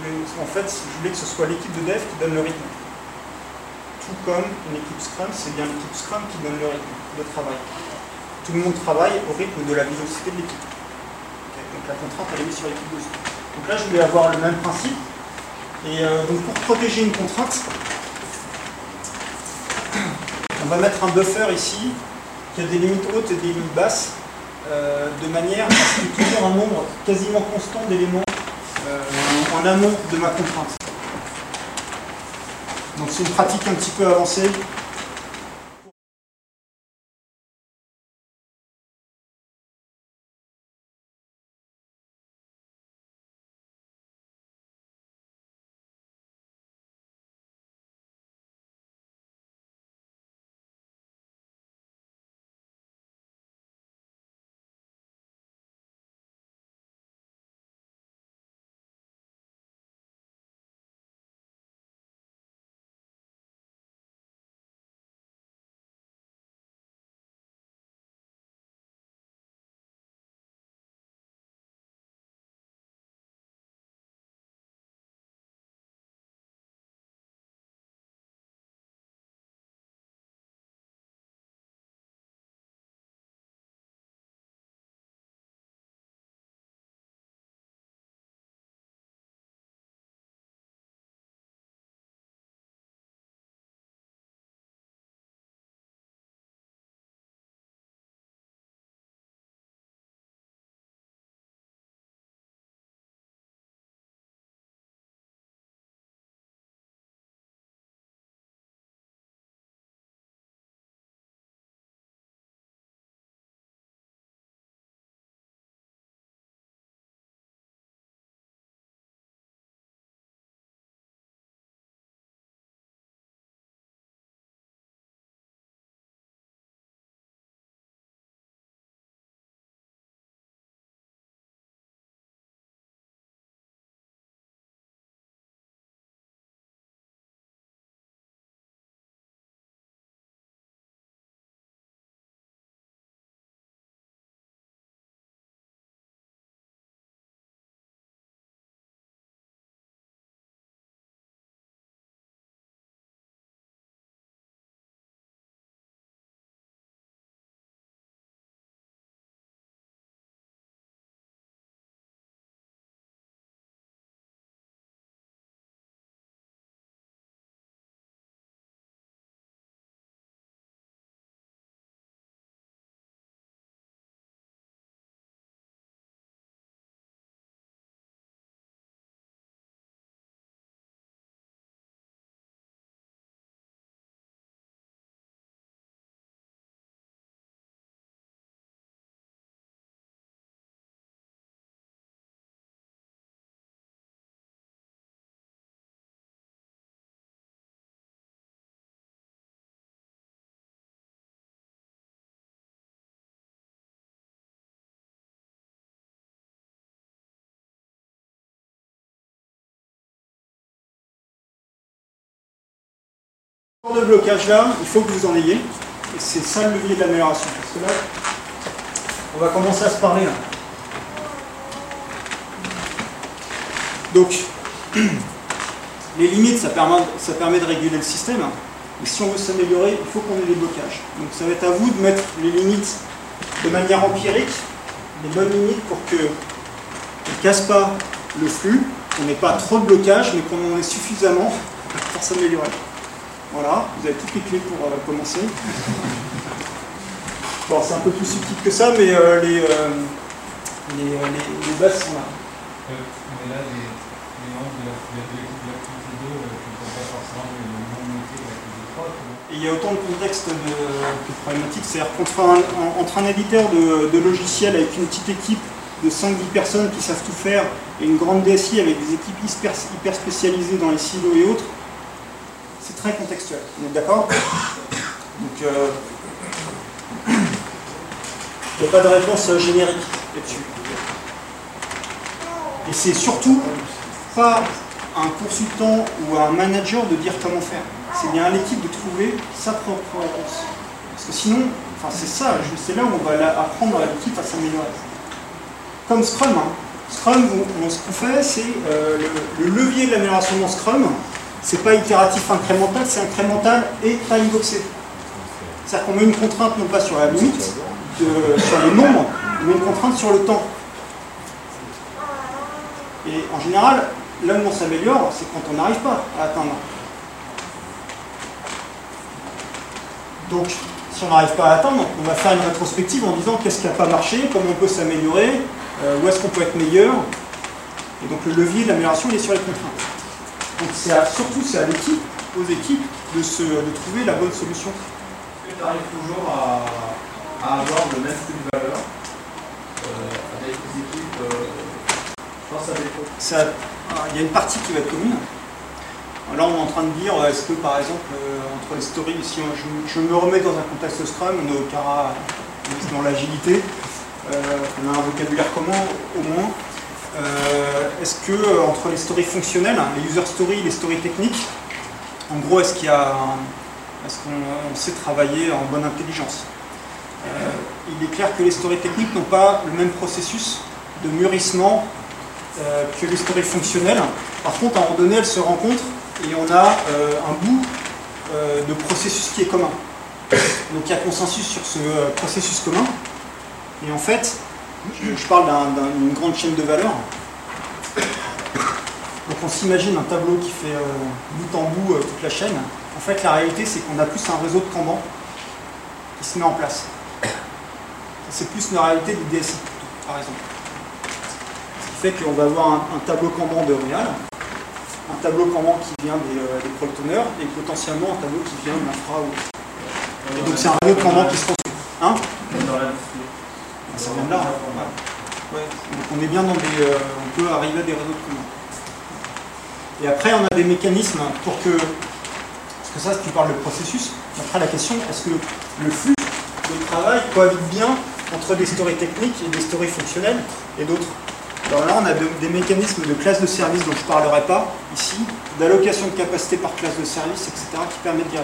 [SPEAKER 2] En fait, je voulais que ce soit l'équipe de dev qui donne le rythme. Tout comme une équipe Scrum, c'est bien l'équipe Scrum qui donne le rythme de travail. Tout le monde travaille au rythme de la vélocité de l'équipe. Donc la contrainte, elle est mise sur l'équipe de Scrum. Donc là, je voulais avoir le même principe. Et euh, donc pour protéger une contrainte, on va mettre un buffer ici qui a des limites hautes et des limites basses, euh, de manière à ce qu'il y ait toujours un nombre quasiment constant d'éléments euh, en amont de ma contrainte. Donc c'est une pratique un petit peu avancée genre de blocage là, il faut que vous en ayez. Et c'est ça le levier de l'amélioration. Parce que là, on va commencer à se parler. Donc, <clears throat> les limites, ça permet, de réguler le système. Mais si on veut s'améliorer, il faut qu'on ait des blocages. Donc ça va être à vous de mettre les limites de manière empirique, les bonnes limites pour que ne casse pas le flux, qu'on n'ait pas trop de blocage, mais qu'on en ait suffisamment pour s'améliorer. Voilà, vous avez toutes les clés pour euh, commencer. Bon, c'est un peu plus subtil que ça, mais euh, les, euh, les, les- les bases sont là.
[SPEAKER 4] Mais là, les, membres de la- de la- de l'équipe de l'activité 2 euh, qui ne sont pas forcément le même métier que l'activité 3, comment
[SPEAKER 2] Et il y a autant de contextes de- que de problématiques. C'est-à-dire qu'entre un, en- entre un éditeur de, de logiciels avec une petite équipe de 5-10 personnes qui savent tout faire et une grande DSI avec des équipes hyper, hyper spécialisées dans les silos et autres, c'est très contextuel. Vous êtes d'accord Donc, euh, il n'y a pas de réponse générique là-dessus. Et c'est surtout pas un consultant ou un manager de dire comment faire. C'est bien à l'équipe de trouver sa propre réponse. Parce que sinon, enfin c'est ça, c'est là où on va apprendre à l'équipe à s'améliorer. Comme Scrum. hein. Scrum, on- on- ce qu'on fait, c'est euh, le, le levier de l'amélioration dans Scrum, c'est pas itératif incrémental, c'est incrémental et time boxé. C'est-à-dire qu'on met une contrainte non pas sur la limite, de- sur les nombres, mais une contrainte sur le temps. Et en général, là où on s'améliore, c'est quand on n'arrive pas à atteindre. Donc, si on n'arrive pas à atteindre, on va faire une rétrospective en disant qu'est-ce qui n'a pas marché, comment on peut s'améliorer, euh, où est-ce qu'on peut être meilleur. Et donc le levier de l'amélioration, il est sur les contraintes. Donc c'est surtout c'est à l'équipe, aux équipes, de, se, de trouver la bonne solution.
[SPEAKER 3] Est-ce que tu arrives toujours à, à avoir le même flux de valeur euh, avec les équipes euh, Je pense à des pro-
[SPEAKER 2] Ça- il y a une partie qui va être commune. Là, on est en train de dire, est-ce que par exemple, euh, entre les stories, si on- je, je me remets dans un contexte Scrum, on est au Cara, on est dans l'agilité, on a un vocabulaire commun au moins. Euh, est-ce que euh, entre les stories fonctionnelles, hein, les user stories, les stories techniques, en gros, est-ce qu'il y a, est-ce qu'on on sait travailler en bonne intelligence? Euh, Il est clair que les stories techniques n'ont pas le même processus de mûrissement euh, que les stories fonctionnelles. Par contre, moment donné, elles se rencontrent et on a euh, un bout euh, de processus qui est commun. Donc il y a consensus sur ce euh, processus commun. Et en fait, je, parle d'un- d'un- d'une grande chaîne de valeur. Donc on s'imagine un tableau qui fait euh, bout en bout euh, toute la chaîne. En fait, la réalité, c'est qu'on a plus un réseau de Kanban qui se met en place. C'est plus une réalité du DSI, par exemple. Ce qui fait qu'on va avoir un, tableau Kanban de Real, un tableau Kanban qui vient des, euh, et potentiellement un tableau qui vient de l'infra. Et donc c'est un réseau de Kanban qui se construit. Hein? Là. hein. On est bien dans des. euh, on peut arriver à des réseaux de communs. Et après, on a des mécanismes pour que. Parce que ça, tu parles de processus. Après, la question, est-ce que le flux de travail cohabite bien entre des stories techniques et des stories fonctionnelles et d'autres? Alors là, on a de- des mécanismes de classe de service dont je ne parlerai pas ici, d'allocation de capacité par classe de service, etc., qui permettent d'y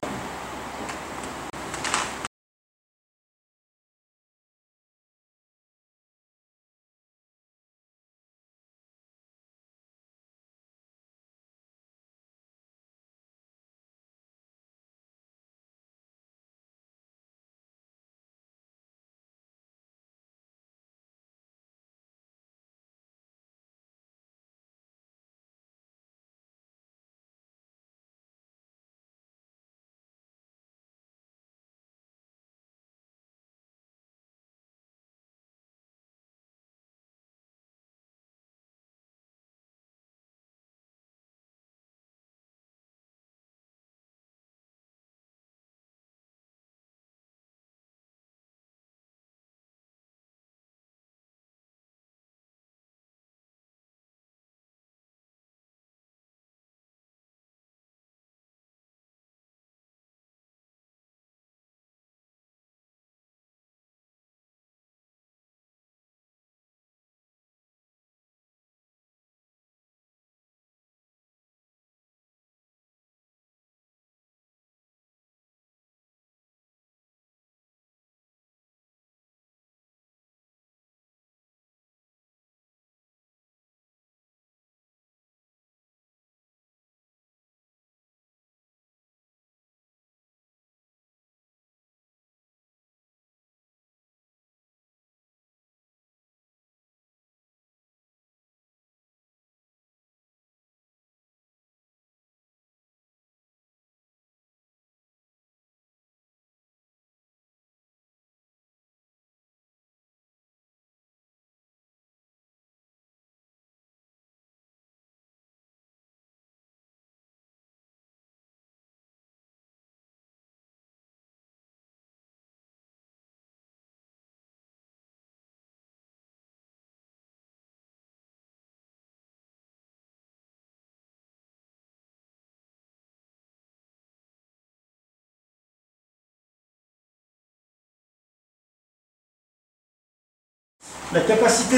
[SPEAKER 2] La capacité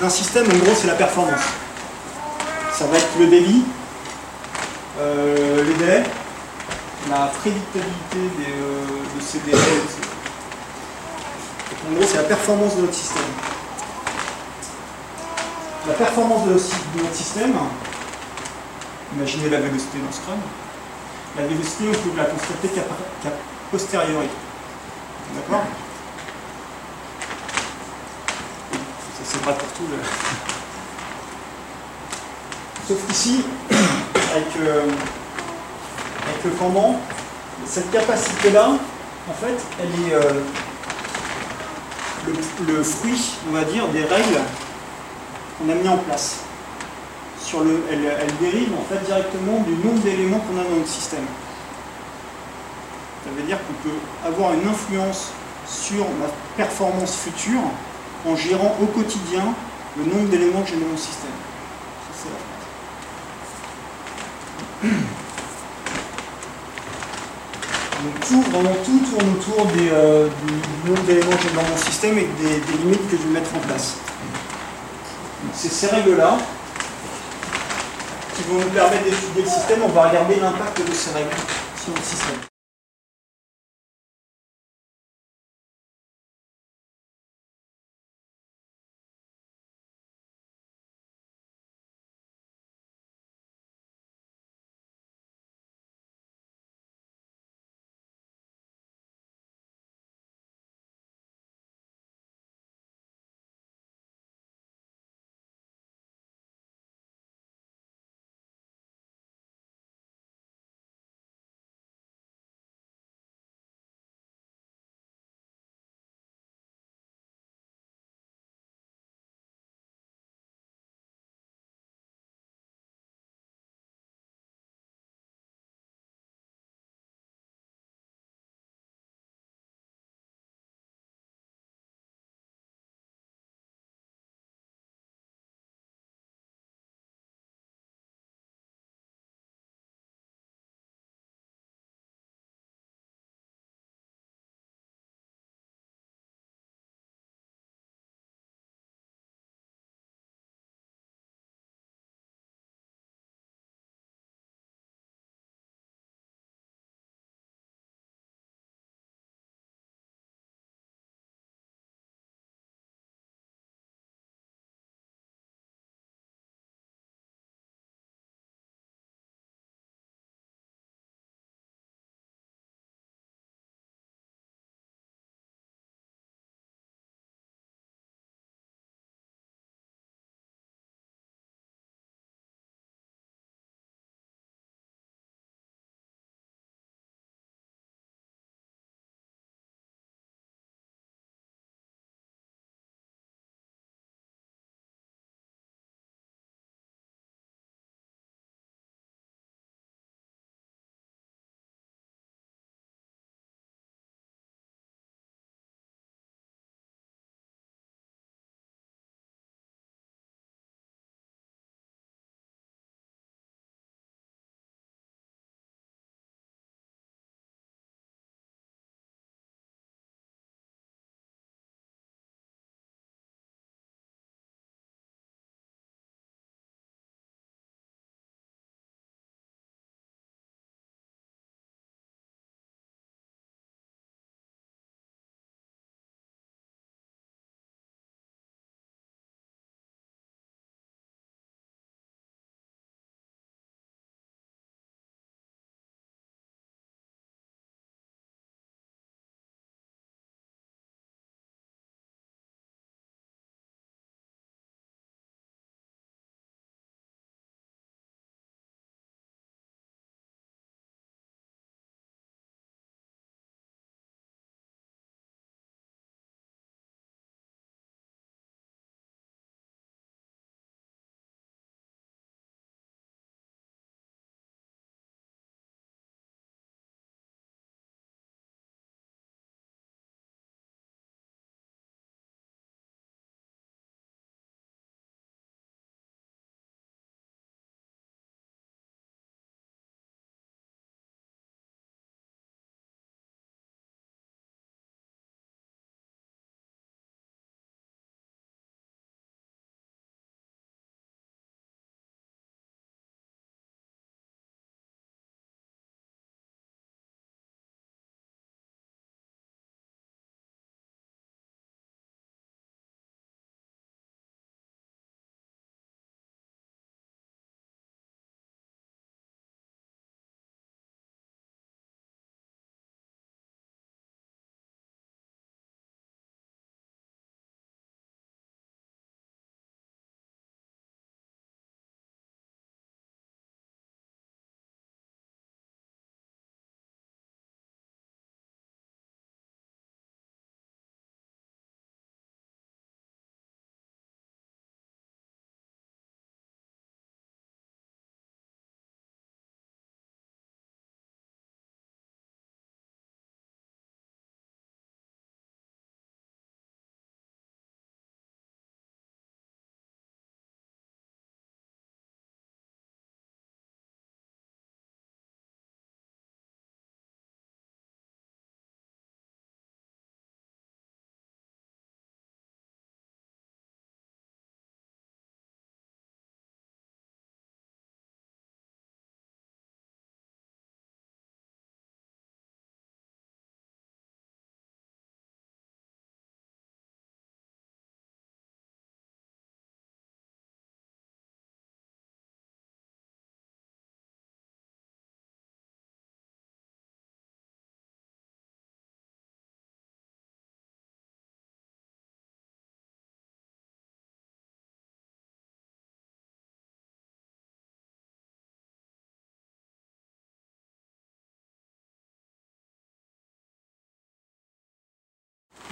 [SPEAKER 2] d'un système, en gros, c'est la performance. Ça va être le débit, euh, les délais, la prédictabilité euh, de ces délais. En gros, c'est la performance de notre système. La performance de notre, système, imaginez la vélocité dans Scrum, la vélocité, on peut la constater qu'à posteriori. D'accord Ça c'est vrai pour tout. Le... <laughs> Sauf qu'ici, avec, euh, avec le pendant, cette capacité-là, en fait, elle est euh, le, le fruit, on va dire, des règles qu'on a mis en place. Sur le, elle, elle dérive en fait directement du nombre d'éléments qu'on a dans notre système. Ça veut dire qu'on peut avoir une influence sur ma performance future en gérant au quotidien le nombre d'éléments que j'ai dans mon système. C'est la. Donc tout, vraiment tout tourne autour euh, du, nombre d'éléments que j'ai dans mon système et des, limites que je vais mettre en place. C'est ces règles-là qui vont nous permettre d'étudier le système. On va regarder l'impact de ces règles sur le système.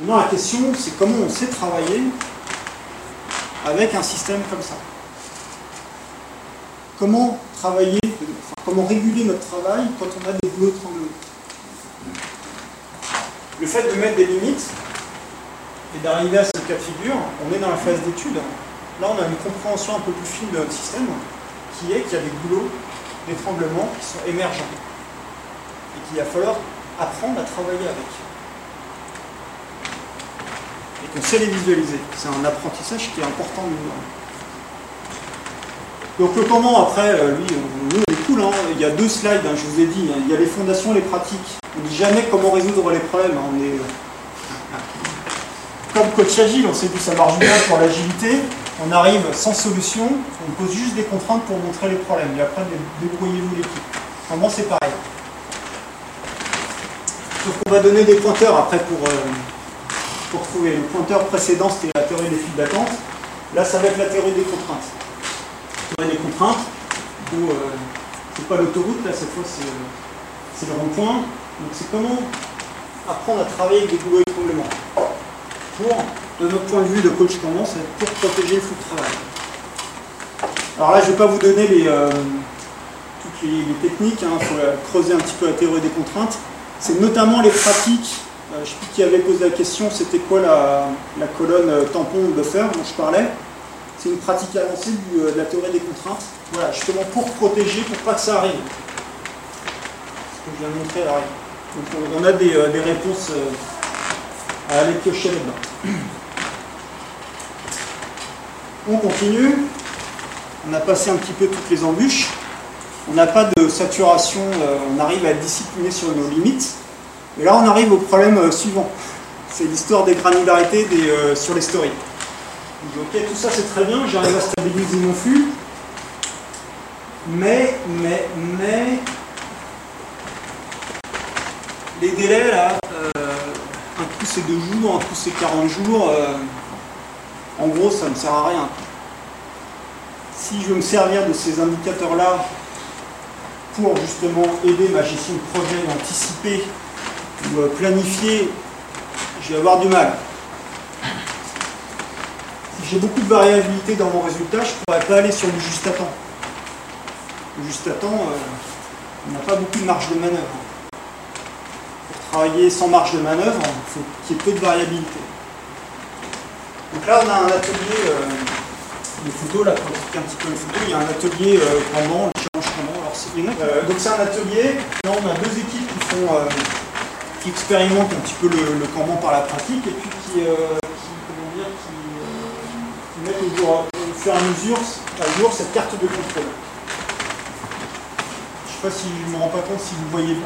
[SPEAKER 2] Maintenant, la question, c'est comment on sait travailler avec un système comme ça. Comment travailler, comment réguler notre travail quand on a des boulots tremblements. Le fait de mettre des limites et d'arriver à ce cas de figure, on est dans la phase d'étude. Là, on a une compréhension un peu plus fine de notre système, qui est qu'il y a des boulots, des tremblements qui sont émergents et qu'il va falloir apprendre à travailler avec et qu'on sait les visualiser. C'est un apprentissage qui est important de nous. Donc le comment après, euh, lui, on, nous est cool, hein. il y a deux slides, hein, je vous ai dit, hein. il y a les fondations, les pratiques. On ne dit jamais comment résoudre les problèmes, hein. on est euh, comme coach agile, on sait que ça marche bien pour l'agilité, on arrive sans solution, on pose juste des contraintes pour montrer les problèmes, et après débrouillez-vous l'équipe. Comment c'est pareil. Sauf qu'on va donner des pointeurs après pour, euh, pour trouver. Le pointeur précédent, c'était la théorie des files d'attente. Là, ça va être la théorie des contraintes. La théorie des contraintes, euh, c'est pas l'autoroute, là, cette fois, c'est euh, le rond-point. Donc, c'est comment apprendre à travailler avec des boulots étranglement. Pour, de notre point de vue de coach tendance, pour protéger le flux de travail. Alors là, je ne vais pas vous donner les, euh, toutes les, techniques, il hein, faut creuser un petit peu la théorie des contraintes. C'est notamment les pratiques je ne sais plus qui avait posé la question, c'était quoi la, colonne euh, tampon ou buffer dont je parlais. C'est une pratique avancée euh, de la théorie des contraintes. Voilà, justement pour protéger, pour pas que ça arrive. Ce que je viens de montrer à Donc on a des, réponses à aller piocher là-dedans. On continue. On a passé un petit peu toutes les embûches. On n'a pas de saturation, on arrive à être discipliné sur nos limites. Et là, on arrive au problème euh, suivant. C'est l'histoire des granularités euh, sur les stories. ok, tout ça c'est très bien, j'arrive à stabiliser mon flux. Mais, mais, mais, les délais là, euh, un coup c'est deux jours, un coup c'est 40 jours, en gros ça ne sert à rien. Si je veux me servir de ces indicateurs là pour justement aider ma gestion de projet, d'anticiper ou planifier, je vais avoir du mal. Si j'ai beaucoup de variabilité dans mon résultat, je ne pourrais pas aller sur du juste à temps. Le juste à temps, euh, on n'a pas beaucoup de marge de manœuvre. Pour travailler sans marge de manœuvre, il faut qu'il y ait peu de variabilité. Donc là, on a un atelier euh, de photo, là, pour expliquer un petit peu les photos, il y a un atelier euh, pendant, le challenge pendant. Alors, donc c'est un atelier, là on a deux équipes qui font qui expérimente un petit peu le, le par la pratique et puis qui, euh, comment dire, qui, euh, met au, jour, au fur et à mesure à jour cette carte de contrôle. Je ne sais pas si je ne me rends pas compte si vous voyez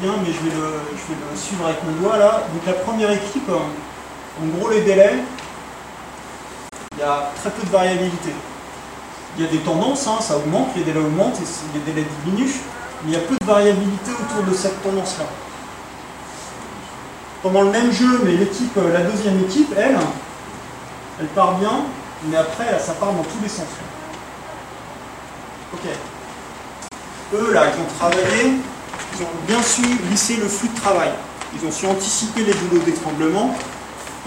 [SPEAKER 2] bien, mais je vais, le, suivre avec mon doigt là. Donc la première équipe, en gros les délais, il y a très peu de variabilité. Il y a des tendances, hein, ça augmente, les délais augmentent et les délais diminuent, mais il y a peu de variabilité autour de cette tendance-là pendant le même jeu, mais l'équipe, euh, la deuxième équipe, elle, elle part bien, mais après, ça part dans tous les sens. Ok. Eux, là, ils ont travaillé, ils ont bien su lisser le flux de travail. Ils ont su anticiper les boulots d'étranglement.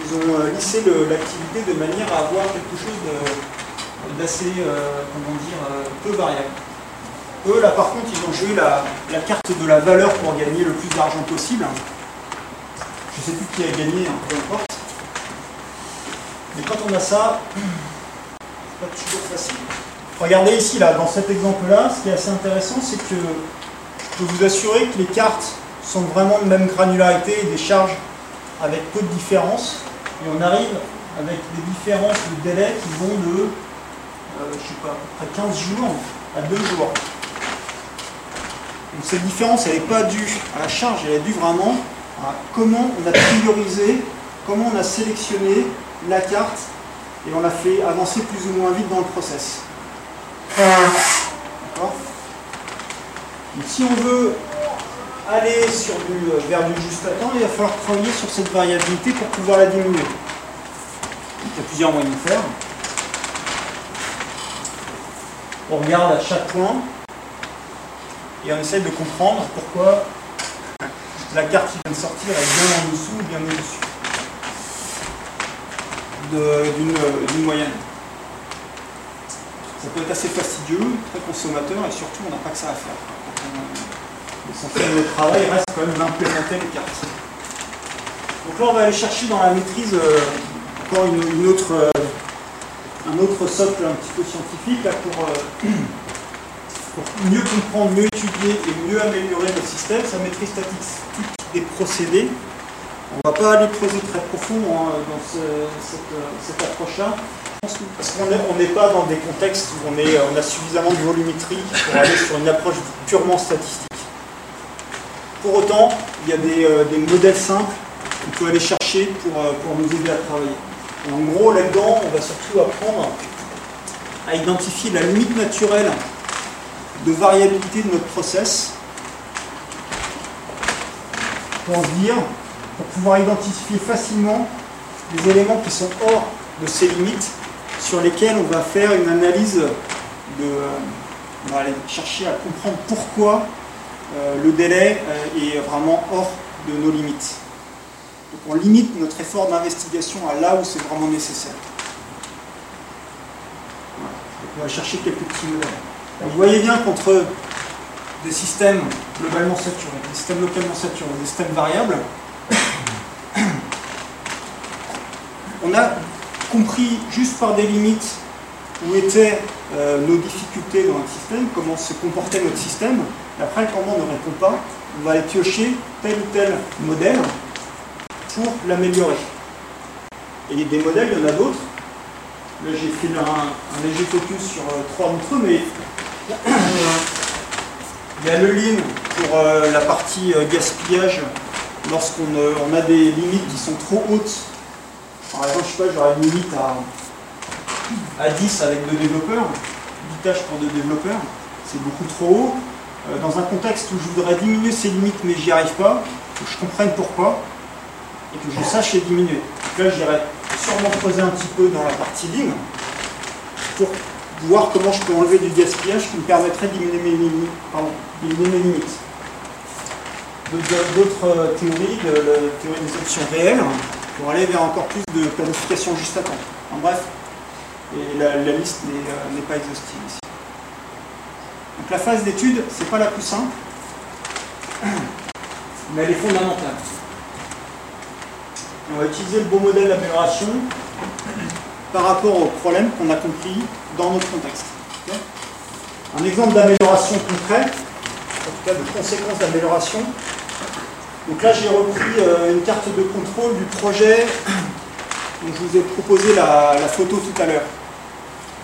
[SPEAKER 2] Ils ont euh, lissé l'activité de manière à avoir quelque chose d'assez, euh, comment dire, peu variable. Eux, là, par contre, ils ont joué la, la carte de la valeur pour gagner le plus d'argent possible. Sais plus qui a gagné, peu importe. Mais quand on a ça, c'est pas toujours facile. Regardez ici, là, dans cet exemple-là, ce qui est assez intéressant, c'est que je peux vous assurer que les cartes sont vraiment de même granularité et des charges avec peu de différence. Et on arrive avec des différences de délai qui vont de, euh, je sais pas, à peu près 15 jours à 2 jours. Donc cette différence, elle n'est pas due à la charge, elle est due vraiment comment on a priorisé, comment on a sélectionné la carte et on l'a fait avancer plus ou moins vite dans le process. D'accord? Donc si on veut aller sur du, euh, vers du juste à temps, il va falloir travailler sur cette variabilité pour pouvoir la diminuer. il y a plusieurs moyens de faire. On regarde à chaque point et on essaie de comprendre pourquoi la carte qui vient de sortir est bien en dessous ou bien au-dessus. d'une moyenne. Ça peut être assez fastidieux, très consommateur, et surtout, on n'a pas que ça à faire. L'essentiel de notre travail reste quand même d'implémenter les cartes. Donc là, on va aller chercher dans la maîtrise euh, encore une, autre, euh, un autre socle un petit peu scientifique là, pour, euh, pour, mieux comprendre, mieux étudier et mieux améliorer le système, sa maîtrise statistique des procédés. On ne va pas aller creuser très profond hein, dans cette, cette approche-là parce qu'on n'est pas dans des contextes où on, on a suffisamment de volumétrie pour aller sur une approche purement statistique. Pour autant, il y a des, euh, modèles simples qu'on peut aller chercher euh, pour, nous aider à travailler. en gros, là-dedans, on va surtout apprendre à identifier la limite naturelle de variabilité de notre process pour dire, pour pouvoir identifier facilement les éléments qui sont hors de ces limites sur lesquels on va faire une analyse de. On va aller chercher à comprendre pourquoi euh, le délai euh, est vraiment hors de nos limites. Donc on limite notre effort d'investigation à là où c'est vraiment nécessaire. on va chercher quelques petits modèles. Vous voyez bien qu'entre des systèmes globalement saturés, des systèmes localement saturés, des systèmes variables, <coughs> on a compris juste par des limites où étaient euh, nos difficultés dans un système, comment se comportait notre système, et après, quand on ne répond pas, on va aller piocher tel ou tel modèle pour l'améliorer. Et des modèles, il y en a d'autres. Là, j'ai fait un, léger focus sur euh, trois d'entre eux, mais il y a le lean pour euh, la partie gaspillage lorsqu'on a des limites qui sont trop hautes par exemple, je sais pas, j'aurais une limite à, à 10 avec deux développeurs, 10 tâches pour deux développeurs, c'est beaucoup trop haut. Euh, dans un contexte où je voudrais diminuer ces limites mais j'y arrive pas, que je comprenne pourquoi et que je sache les diminuer. Donc là, j'irai sûrement creuser un petit peu dans la partie ligne pour voir comment je peux enlever du gaspillage qui me permettrait de diminuer mes limites. D'autres euh, théories, de, la théorie des options réelles, pour aller vers encore plus de planification juste à temps. En bref, et la, liste euh, n'est pas exhaustive ici. Donc la phase d'étude, c'est pas la plus simple, <coughs> mais elle est fondamentale. On va utiliser le beau modèle d'amélioration par rapport aux problèmes qu'on a compris dans notre contexte. Un exemple d'amélioration concrète, en tout cas de conséquences d'amélioration, donc là, j'ai repris euh, une carte de contrôle du projet dont je vous ai proposé la, photo tout à l'heure.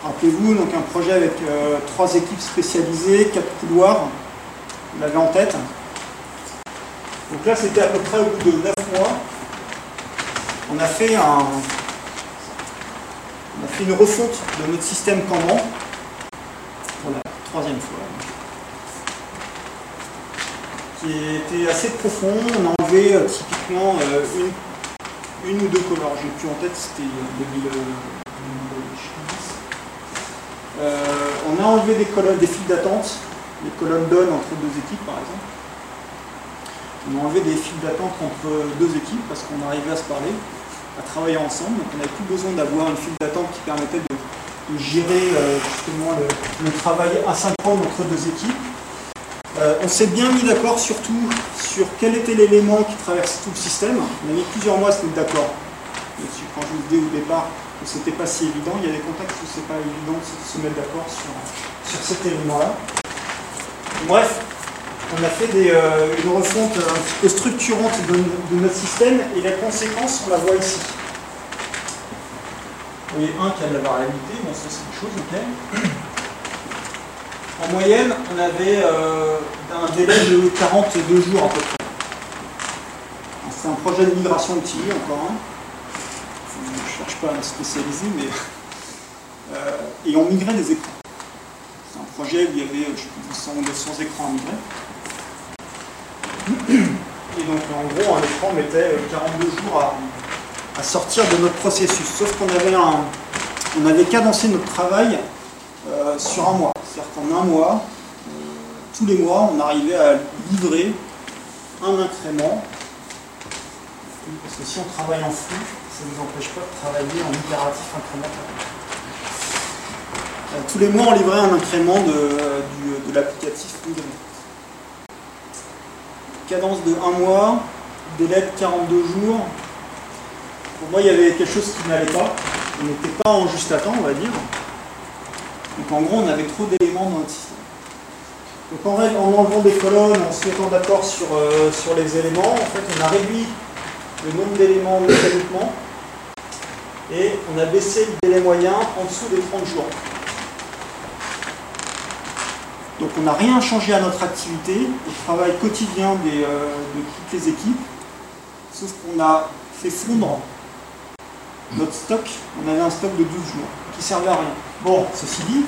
[SPEAKER 2] Rappelez-vous, donc un projet avec euh, trois équipes spécialisées, quatre couloirs, vous l'avez en tête. Donc là, c'était à peu près au bout de 9 mois. On a fait un, on a fait une refonte de notre système Kanban pour la troisième fois qui était assez profond. On a enlevé euh, typiquement euh, une, une, ou deux couleurs. J'ai plus en tête, c'était 2010. Euh, on a enlevé des colonnes, des files d'attente, les colonnes donne entre deux équipes par exemple. On a enlevé des files d'attente entre deux équipes parce qu'on arrivait à se parler, à travailler ensemble. Donc on n'avait plus besoin d'avoir une file d'attente qui permettait de, gérer justement le, travail asynchrone entre deux équipes. Euh, on s'est bien mis d'accord surtout sur quel était l'élément qui traverse tout le système. On a mis plusieurs mois à se mettre d'accord. Quand je vous disais au départ que c'était pas si évident, il y a des contextes où c'est pas évident de se mettre d'accord sur, cet élément-là. Bref, on a fait euh, une refonte un petit peu structurante de, notre système et la conséquence, on la voit ici. Vous voyez un qui a de la variabilité, bon ça c'est une chose, ok. En moyenne, on avait euh, un délai de 42 jours à peu près. C'est un projet de migration utile encore. Je ne cherche pas à me spécialiser, mais. Euh, et on migrait des écrans. C'est un projet où il y avait, je sais 100 ou 200 écrans à migrer. Donc, en gros, un écran mettait 42 jours à, sortir de notre processus. Sauf qu'on avait, on avait cadencé notre travail euh, sur un mois. C'est-à-dire qu'en un mois, euh, tous les mois, on arrivait à livrer un incrément. Parce que si on travaille en flux, ça ne vous empêche pas de travailler en itératif incrémental. Euh, Tous les mois, on livrait un incrément de, euh, de l'applicatif. Cadence de 1 mois, délai de 42 jours. Pour moi, il y avait quelque chose qui n'allait pas. On n'était pas en juste à temps, on va dire. Donc en gros, on avait trop d'éléments dans notre système. Donc en, enlevant des colonnes, en se mettant d'accord sur, euh, sur les éléments, en fait, on a réduit le nombre d'éléments mécaniquement et on a baissé le délai moyen en dessous des 30 jours. Donc on n'a rien changé à notre activité, au travail quotidien euh, de toutes les équipes, sauf qu'on a fait fondre notre stock. On avait un stock de 12 jours qui servait à rien. Bon, ceci dit,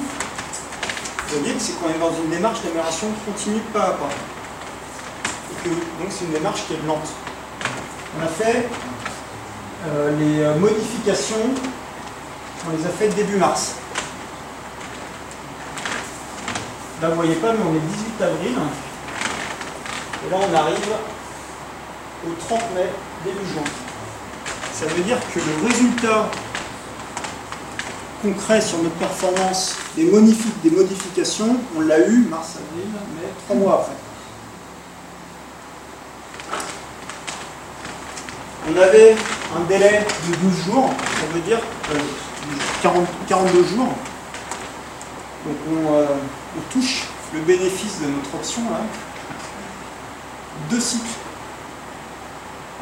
[SPEAKER 2] vous voyez c'est quand même dans une démarche d'amélioration continue pas à pas. Et que, donc c'est une démarche qui est lente. On a fait euh, les euh, modifications, on les a faites début mars. Là, vous voyez pas, mais on est le 18 avril. Et là, on arrive au 30 mai, début juin. Ça veut dire que le résultat concret sur notre performance des, modifi- des modifications, on l'a eu mars, avril, mais trois mois après. On avait un délai de 12 jours, ça veut dire euh, 40 42 jours. Donc on, euh, on touche le bénéfice de notre option là, deux cycles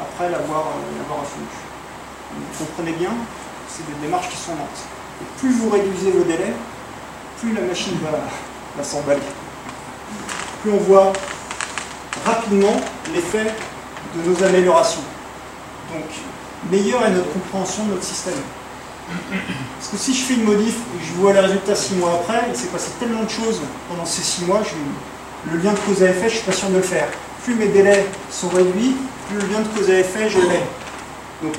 [SPEAKER 2] après l'avoir euh, affondu. Vous comprenez bien, c'est des démarches qui sont lentes. Et plus vous réduisez vos délais, plus la machine va, va s'emballer. Plus on voit rapidement l'effet de nos améliorations. Donc, meilleure est notre compréhension de notre système. Parce que si je fais une modif et que je vois les résultats six mois après, il s'est passé tellement de choses pendant ces six mois, je- le lien de cause à effet, je ne suis pas sûr de le faire. Plus mes délais sont réduits, plus le lien de cause à effet, je l'ai. Donc,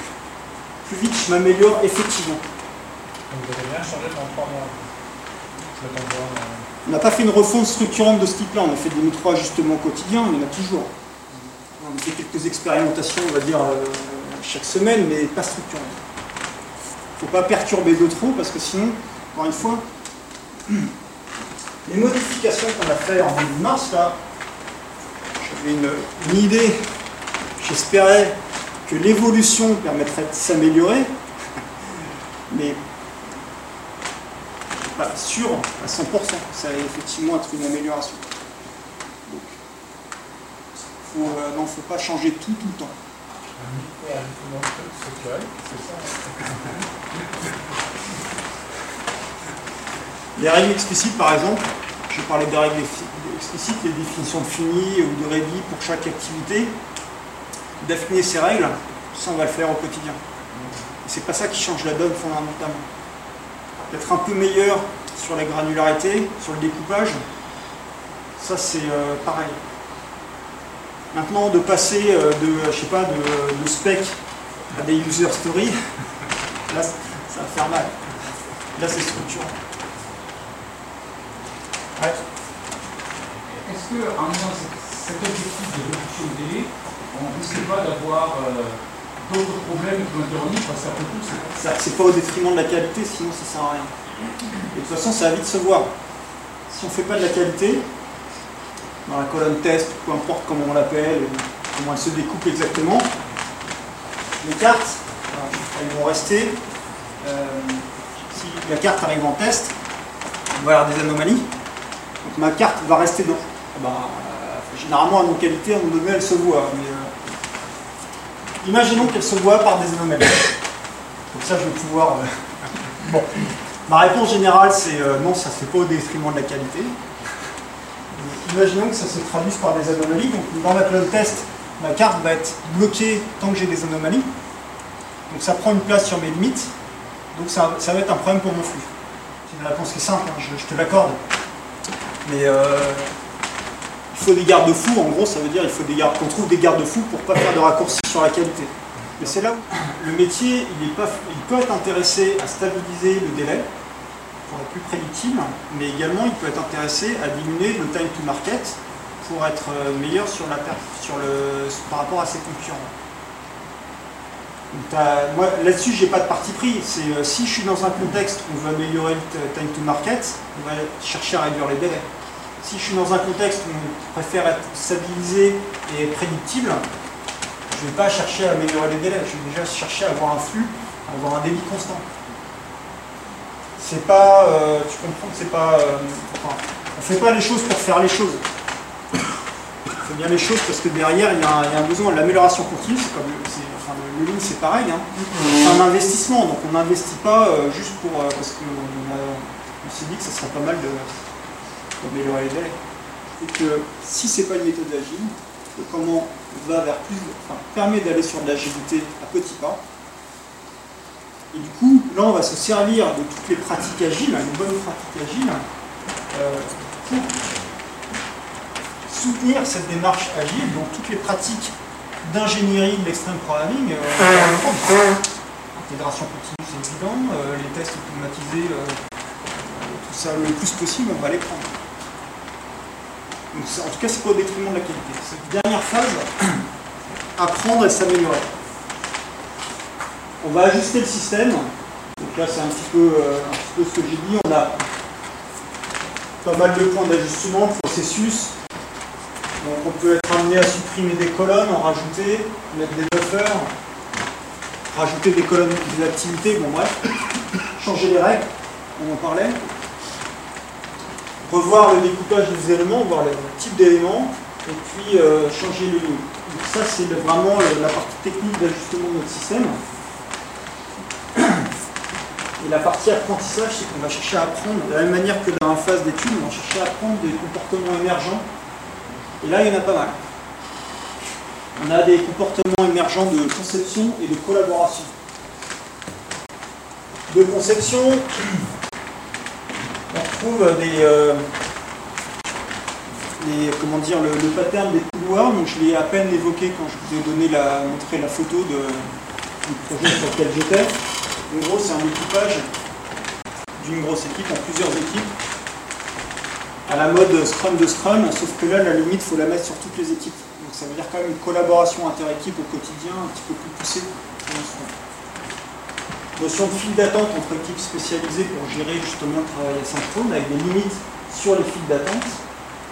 [SPEAKER 2] plus vite je m'améliore effectivement.
[SPEAKER 1] Donc vous avez changé pendant trois mois. Euh,
[SPEAKER 2] On n'a pas fait une refonte structurante de ce type-là, on a fait des micro-ajustements quotidiens, il y en a toujours. On a fait quelques expérimentations, on va dire, euh, chaque semaine, mais pas structurantes. Il ne faut pas perturber de trop, parce que sinon, encore une fois, <clears throat> les modifications qu'on a fait en début mars, là, j'avais une, une idée, j'espérais que l'évolution permettrait de s'améliorer, <laughs> mais pas sûr à 100%. Ça va effectivement être une amélioration. Donc, faut, euh, non, faut pas changer tout tout le temps. <laughs> Les règles explicites, par exemple, je parlais des règles explicites, les définitions de fini ou de ready pour chaque activité. D'affiner ces règles, ça on va le faire au quotidien. C'est pas ça qui change la donne fondamentalement. D'être un peu meilleur sur la granularité, sur le découpage, ça c'est euh, pareil. Maintenant, de passer euh, de, je sais pas, de, de spec à des user stories, <laughs> là va faire mal. Là c'est structurant. Ouais.
[SPEAKER 4] Est-ce qu'en ayant cet- cet objectif de réduction de délai, on ne risque pas d'avoir euh, d'autres problèmes qui vont intervenir parce qu'après tout, c'est
[SPEAKER 2] que pas au détriment de la qualité, sinon ça sert à rien. Et de toute façon, ça va vite se voir. Si on fait pas de la qualité, dans la colonne test, peu importe comment on l'appelle, comment elle se découpe exactement, les cartes, voilà, elles vont rester. Euh, si la carte arrive en test, on va avoir des anomalies. Donc ma carte va rester dans. Ah bah, euh, généralement, à nos qualités, à un moment donné, elle se voit. Mais, euh, imaginons qu'elle se voit par des anomalies. Comme ça, je vais pouvoir. <laughs> Bon, ma réponse générale, c'est non, ça ne se fait pas au détriment de la qualité. Imaginons que ça se traduise par des anomalies. Donc, dans ma clone test, ma carte va être bloquée tant que j'ai des anomalies. Donc, ça prend une place sur mes limites. Donc, ça, va être un problème pour mon flux. C'est une réponse qui est simple, hein, je, te l'accorde. Mais euh, il faut des garde-fous. En gros, ça veut dire il faut des garde qu'on trouve des garde-fous pour pas faire de raccourcis sur la qualité. Mais c'est là où le métier, il, peut être intéressé à stabiliser le délai pour être plus prédictible, mais également il peut être intéressé à diminuer le time to market pour être euh, meilleur sur la par rapport à ses concurrents. Moi, là-dessus, j'ai pas de parti pris. C'est euh, si je suis dans un contexte où on veut améliorer le time to market, on va chercher à réduire les délais. Si je suis dans un contexte où on préfère être stabilisé et prédictible, je ne vais pas chercher à améliorer les délais. Je vais déjà chercher à avoir un flux, à avoir un débit constant. C'est pas, euh, tu comprends que c'est pas, euh, enfin, on fait pas les choses pour faire les choses fait bien les choses parce que derrière, il y a un, besoin. L'amélioration continue, le, le c'est pareil. Hein. C'est un investissement, donc on n'investit pas euh, juste pour. Euh, parce qu'on on, s'est dit que ça serait pas mal d'améliorer les délais. Et que si c'est pas une méthode agile, comment on va vers plus. Enfin, permet d'aller sur de l'agilité à petits pas. Et du coup, là, on va se servir de toutes les pratiques agiles, les bonnes pratiques agiles, euh, pour soutenir cette démarche agile, donc toutes les pratiques d'ingénierie de l'extrême programming, euh, intégration continue c'est évident, euh, les tests automatisés, euh, tout ça le plus possible, on va les prendre. Donc, en tout cas, c'est pas au détriment de la qualité. Cette dernière phase, <clears throat> apprendre et s'améliorer. On va ajuster le système. Donc là, c'est un, petit peu, un petit peu ce que j'ai dit. On a pas mal de points d'ajustement, processus, on peut être amené à supprimer des colonnes, en rajouter, mettre des buffers, rajouter des colonnes des activités, bon bref, <coughs> changer les règles, on en parlait. Revoir le découpage des éléments, voir le type d'éléments, et puis euh, changer les lignes. Donc ça c'est vraiment la partie technique d'ajustement de notre système. <coughs> Et la partie apprentissage, c'est qu'on va chercher à apprendre, de la même manière que dans la phase d'étude, on va chercher à apprendre des comportements émergents et là, il y en a pas mal. On a des comportements émergents de conception et de collaboration. De conception, on retrouve des, euh, comment dire, le, pattern des couloirs. Je l'ai à peine évoqué quand je vous ai donné la, montré la photo du projet sur lequel j'étais. En gros, c'est un équipage d'une grosse équipe en plusieurs équipes à la mode Scrum de Scrum, sauf que là, la limite, il faut la mettre sur toutes les équipes. Donc ça veut dire quand même une collaboration inter-équipe au quotidien un petit peu plus poussée. Notion de file d'attente entre équipes spécialisées pour gérer justement le travail asynchrone avec des limites sur les files d'attente.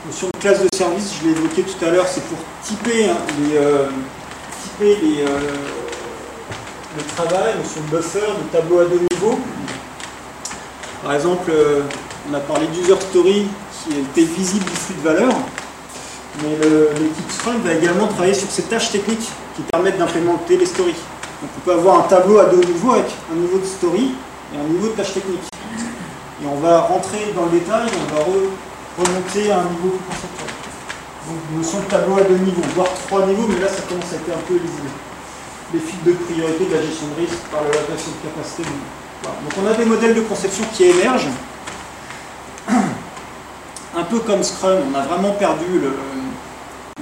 [SPEAKER 2] Notion de classe de service, je l'ai évoqué tout à l'heure, c'est pour typer, hein, les, euh, typer les, euh, le travail, notion de buffer, de tableau à deux niveaux. Par exemple, euh, on a parlé d'user story qui était visible du flux de valeur. Mais l'équipe Scrum va également travailler sur ces tâches techniques qui permettent d'implémenter les stories. Donc on peut avoir un tableau à deux niveaux avec un niveau de story et un niveau de tâche technique. Et on va rentrer dans le détail, on va remonter à un niveau plus conceptuel. Donc notion de tableau à deux niveaux, voire trois niveaux, mais là ça commence à être un peu lisible. Les fils de priorité de la gestion de risque par l'adaptation de capacité. Donc on a des modèles de conception qui émergent un peu comme Scrum, on a vraiment perdu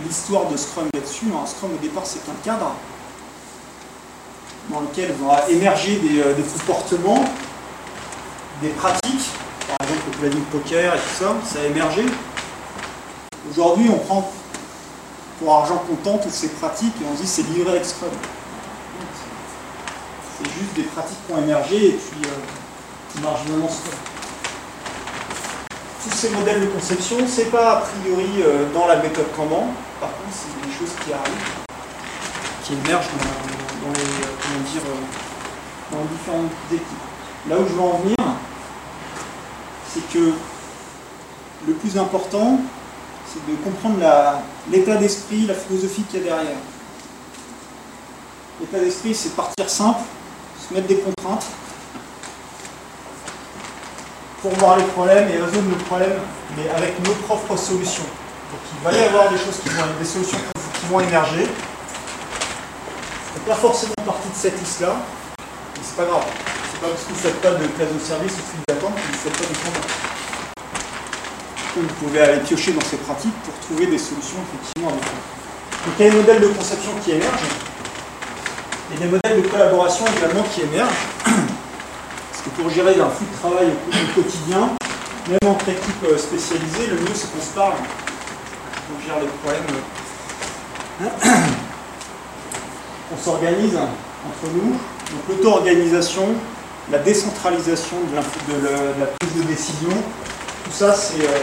[SPEAKER 2] l'histoire de Scrum là-dessus. Hein. Scrum au départ c'est un cadre dans lequel vont émerger euh, des, comportements, des pratiques, par exemple le planning poker et tout ça, ça a émergé. Aujourd'hui on prend pour argent comptant toutes ces pratiques et on se dit c'est livré avec Scrum. C'est juste des pratiques qui ont émergé et puis euh, marginalement Scrum tous ces modèles de conception, c'est pas a priori euh, dans la méthode Kanban, par contre c'est des choses qui arrivent, qui émergent dans, les, euh, dire, euh, dans différentes équipes. Là où je veux en venir, c'est que le plus important, c'est de comprendre l'état d'esprit, la philosophie qu'il y a derrière. L'état d'esprit, c'est partir simple, se mettre des contraintes, pour voir les problèmes et résoudre nos problèmes, mais avec nos propres solutions. Donc il va y avoir des choses qui vont, des solutions qui vont émerger. C'est pas forcément partie de cette liste-là, mais c'est pas grave. C'est pas parce que vous ne faites pas de classe de service ou de d'attente que vous ne faites pas de combat. Vous pouvez aller piocher dans ces pratiques pour trouver des solutions effectivement avec Donc il y a des modèles de conception qui émergent et des modèles de collaboration également qui émergent pour gérer un flux de travail au quotidien, même entre équipes euh, spécialisées, le mieux c'est qu'on se parle. On gère les problèmes. Euh, <clears throat> on s'organise entre nous. Donc l'auto-organisation, la décentralisation de, la, prise de décision, tout ça, c'est, euh,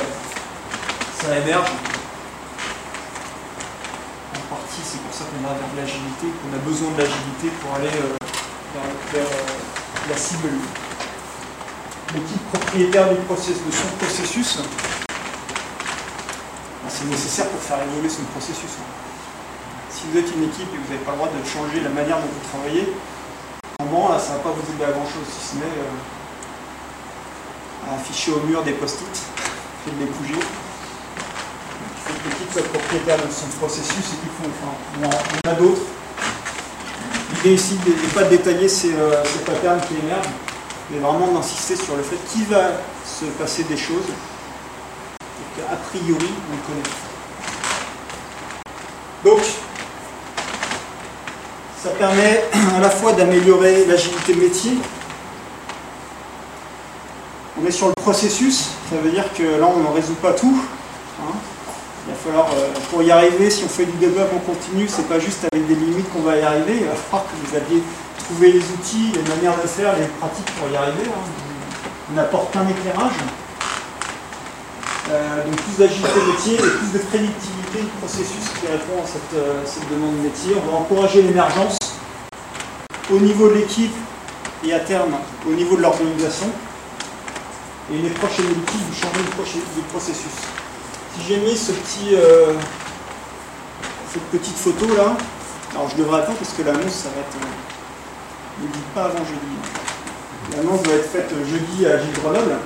[SPEAKER 2] ça émerge. En partie, c'est pour ça qu'on a de l'agilité, qu'on a besoin de l'agilité pour aller vers, la cible. L'équipe propriétaire du de son processus, c'est nécessaire pour faire évoluer son processus. Hein. Si vous êtes une équipe et vous n'avez pas le droit de changer la manière dont vous travaillez, là, ça ne va pas vous aider à grand chose, si ce n'est euh, à afficher au mur des post-it et de les bouger. Il faut que l'équipe soit propriétaire de son processus et qu'il faut, enfin, il y en a d'autres. L'idée ici n'est pas de détailler ces, euh, ces patterns qui émergent, mais vraiment d'insister sur le fait qu'il va se passer des choses et qu'a priori on connaît. Donc, ça permet à la fois d'améliorer l'agilité métier. On est sur le processus, ça veut dire que là on ne résout pas tout. Hein. Il va falloir, euh, pour y arriver, si on fait du développement continu, c'est pas juste avec des limites qu'on va y arriver, il va falloir que vous aviez les outils, les manières de faire, les pratiques pour y arriver. Hein. On n'apporte qu'un éclairage. Euh, donc plus d'agilité métier et plus de prédictivité du processus qui répond à cette, euh, cette demande métier. On va encourager l'émergence au niveau de l'équipe et à terme au niveau de l'organisation. Et une prochaine équipe vous changez du processus. Si j'ai mis ce petit, euh, cette petite photo là, alors je devrais attendre parce que l'annonce ça va être. Ne dit pas avant jeudi. L'annonce doit être faite jeudi à Gilles Grenoble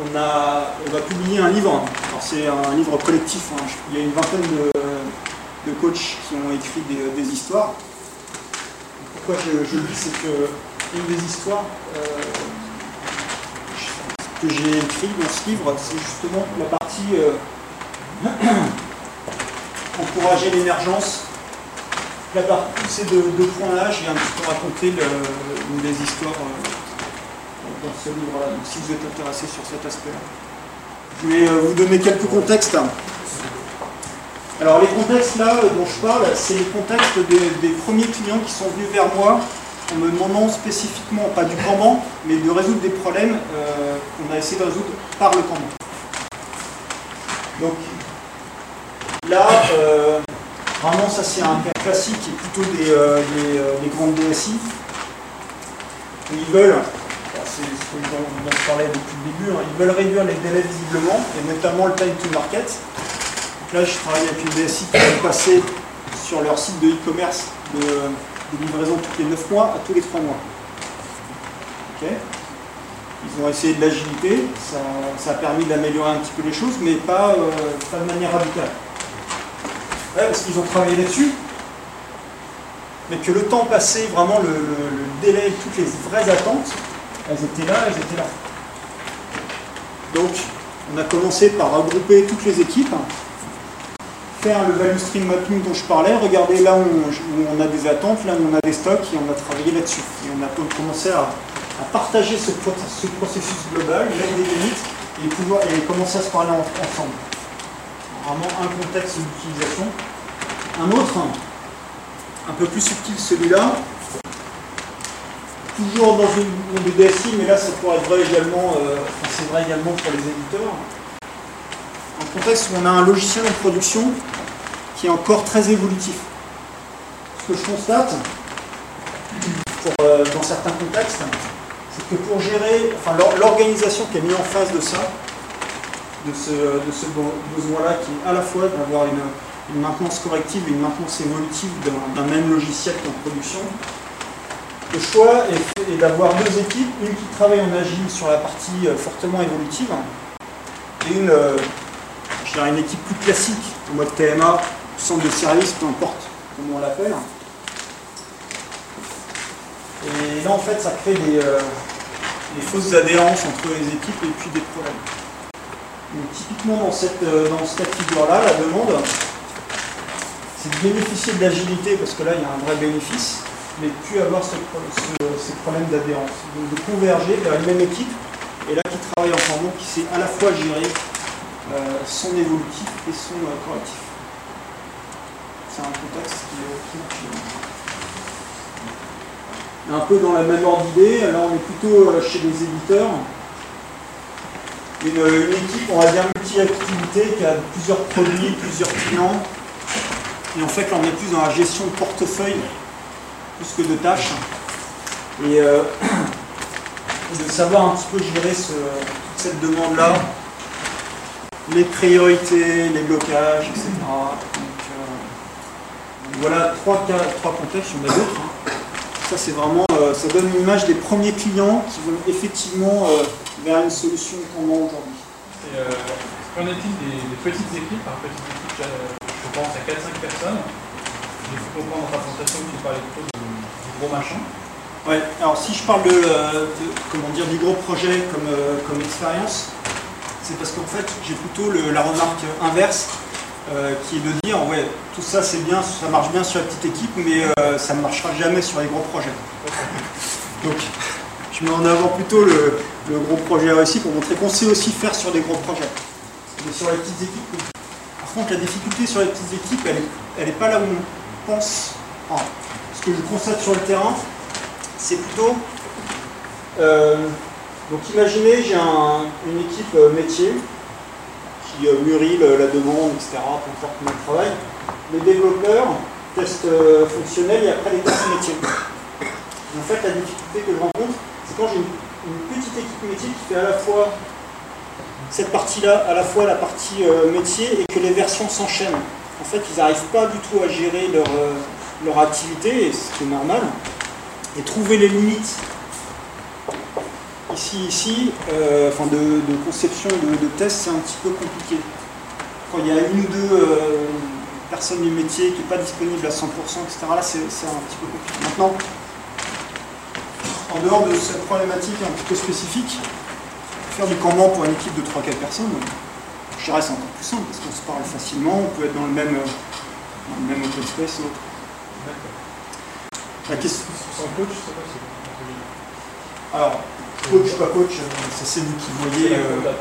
[SPEAKER 2] on, a, on va publier un livre. c'est un livre collectif. Hein. Il y a une vingtaine de, coachs qui ont écrit des, histoires. Pourquoi je, le dis, c'est que une des histoires euh, que j'ai écrit dans ce livre, c'est justement la partie euh, <clears throat> encourager l'émergence. La partie, ces deux, points-là, j'ai un petit peu raconté une des histoires. Euh, dans ce livre-là, si vous êtes intéressé sur cet aspect-là. Je vais euh, vous donner quelques contextes. Alors les contextes là euh, dont je parle, c'est les contextes des, premiers clients qui sont venus vers moi en me demandant spécifiquement, pas du comment, mais de résoudre des problèmes qu'on a essayé de résoudre par le comment. Donc là, vraiment ça c'est un cas classique est plutôt des, des grandes DSI. Ils veulent c'est ce dont, je parlais depuis le début, hein. ils veulent réduire les délais visiblement, et notamment le time to market. Donc là, je travaille avec une DSI qui va passer sur leur site de e-commerce de, livraison toutes les 9 mois à tous les 3 mois. Ils ont essayé de l'agilité, ça, a permis d'améliorer un petit peu les choses, mais pas, euh, de manière radicale. Parce qu'ils ont travaillé là-dessus, mais que le temps passé, vraiment le, délai, toutes les vraies attentes, elles étaient là, elles étaient là. Donc, on a commencé par regrouper toutes les équipes, faire le value stream mapping dont je parlais, regarder là où on, a des attentes, là où on a des stocks, et on a travaillé là-dessus. Et on a commencé à, partager ce, processus global, mettre des limites, et, pouvoir, et commencer à se parler ensemble. Vraiment un contexte d'utilisation. Un autre, un peu plus subtil celui-là, toujours dans une, une DSI, mais là ça pourrait être vrai également, euh, c'est vrai également pour les éditeurs. Un contexte où on a un logiciel en production qui est encore très évolutif. Ce que je constate, euh, dans certains contextes, c'est que pour gérer, enfin l'organisation qui est mise en face de ça, de ce, de besoin-là, qui est à la fois d'avoir une, maintenance corrective et une maintenance évolutive d'un même logiciel qui en production, le choix est, d'avoir deux équipes, une qui travaille en agile sur la partie euh, fortement évolutive et une, euh, une équipe plus classique, en mode TMA, centre de service, peu importe comment on l'appelle. Et là, en fait, ça crée des, euh, fausses adhérences entre les équipes et puis des problèmes. Donc, typiquement, dans, cette, dans ce de figure-là, la demande, c'est de bénéficier de l'agilité parce que là, il y a un vrai bénéfice mais plus avoir ces problèmes d'adhérence. Donc de converger vers une même équipe, et là qui travaille ensemble, qui sait à la fois gérer euh, son évolutif et son euh, correctif. c'est un contexte qui, qui un peu dans la même ordre d'idée. Là, on est plutôt euh, chez des éditeurs. Une, équipe, on va dire, multi-activité qui a plusieurs produits, plusieurs clients. Et en fait, là, on est plus dans la gestion de portefeuille plus que de tâches. Et euh, <clears throat> de savoir un petit peu gérer toute cette demande-là, les priorités, les blocages, etc. Euh, voilà trois, cas, trois contextes, il y en a d'autres. hein. Ça, c'est vraiment, euh, ça donne une image des premiers clients qui vont effectivement vers une solution tendant aujourd'hui.
[SPEAKER 3] Et euh, qu'en est-il des, des petites équipes Par petites équipes, je pense à 4-5 personnes. J'ai pu comprendre dans ta présentation que tu parlais plutôt de, du gros machin.
[SPEAKER 2] Ouais, alors si je parle de, euh, de- comment dire, du gros projet comme, euh, comme expérience, c'est parce qu'en fait j'ai plutôt le- la remarque inverse euh, qui est de dire ouais tout ça c'est bien, ça marche bien sur la petite équipe mais euh, ça ne marchera jamais sur les gros projets. Donc je mets en avant plutôt le, le gros projet réussi pour montrer qu'on sait aussi faire sur des gros projets. Mais sur les petites équipes, oui. Par contre la difficulté sur les petites équipes elle n'est elle est pas là où on pense. Ce que je constate sur le terrain, c'est plutôt. euh, donc imaginez, j'ai un- une équipe euh, métier qui euh, mûrit la demande, etc., peu importe comment on travaille. Les développeurs, tests euh, fonctionnels et après les tests métiers. En fait, la difficulté que je rencontre, c'est quand j'ai une petite équipe métier qui fait à la fois cette partie-là, à la fois la partie euh, métier et que les versions s'enchaînent. En fait, ils n'arrivent pas du tout à gérer leur, euh, leur activité, et ce qui est normal et trouver les limites ici, ici, euh, enfin de, conception de, test, c'est un petit peu compliqué. Quand il y a une ou deux personnes du métier qui n'est pas disponible à 100%, etc., là c'est un petit peu compliqué. Maintenant, en dehors de cette problématique un petit peu spécifique, faire du Kanban pour une équipe de 3-4 personnes, je dirais c'est encore plus simple parce qu'on se parle facilement, on peut être dans le même, dans le même open space. La question,
[SPEAKER 3] Sans coach, je sais pas si
[SPEAKER 2] Alors, coach, pas coach, ça c'est vous qui voyez. euh,
[SPEAKER 3] euh,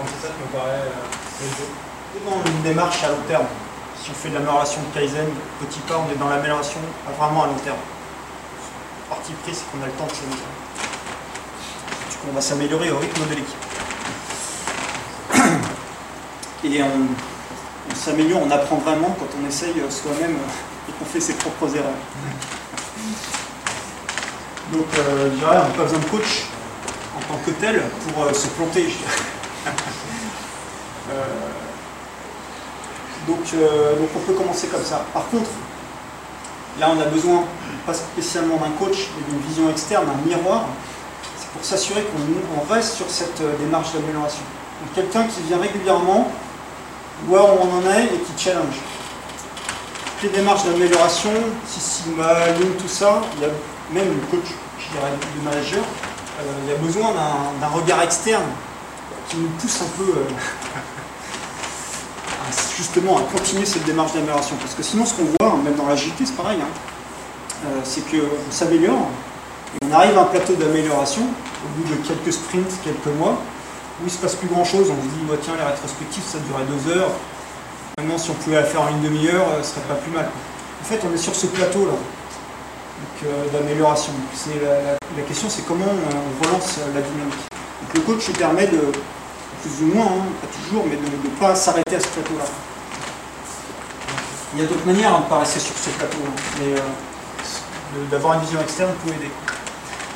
[SPEAKER 2] dans une démarche à long terme. Si on fait de l'amélioration de Kaizen, petit pas, on est dans l'amélioration vraiment à long terme. Parti pris, c'est qu'on a le temps de s'améliorer. On va s'améliorer au rythme de l'équipe. <clears throat> Et on, s'améliore, on apprend vraiment quand on essaye euh, soi-même euh, et qu'on fait ses propres erreurs. Donc, euh, on n'a pas besoin de coach en tant que tel pour se planter. <laughs> donc, donc on peut commencer comme ça. Par contre, là on a besoin pas spécialement d'un coach, mais d'une vision externe, un miroir. Pour s'assurer qu'on on reste sur cette euh, démarche d'amélioration. Donc quelqu'un qui vient régulièrement voir où on en est et qui challenge. Les démarches d'amélioration, Six Sigma, Lean, tout ça, il y a même le coach, je dirais, le manager, euh, il y a besoin d'un- regard externe qui nous pousse un peu euh, justement à continuer cette démarche d'amélioration. Parce que sinon, ce qu'on voit, même dans l'agilité, c'est pareil, hein, c'est qu'on s'améliore, on arrive à un plateau d'amélioration au bout de quelques sprints, quelques mois, où il ne se passe plus grand chose. On se dit, tiens, les rétrospectives, ça durait deux heures. Maintenant, si on pouvait la faire en une demi-heure, euh, ce serait pas plus mal. En fait, on est sur ce plateau-là euh, d'amélioration. La, question, c'est comment euh, on relance la dynamique. Donc, le coach permet de, plus ou moins, hein, pas toujours, mais de ne pas s'arrêter à ce plateau-là. Il y a d'autres manières hein, de ne pas rester sur ce plateau, mais d'avoir une vision externe peut aider.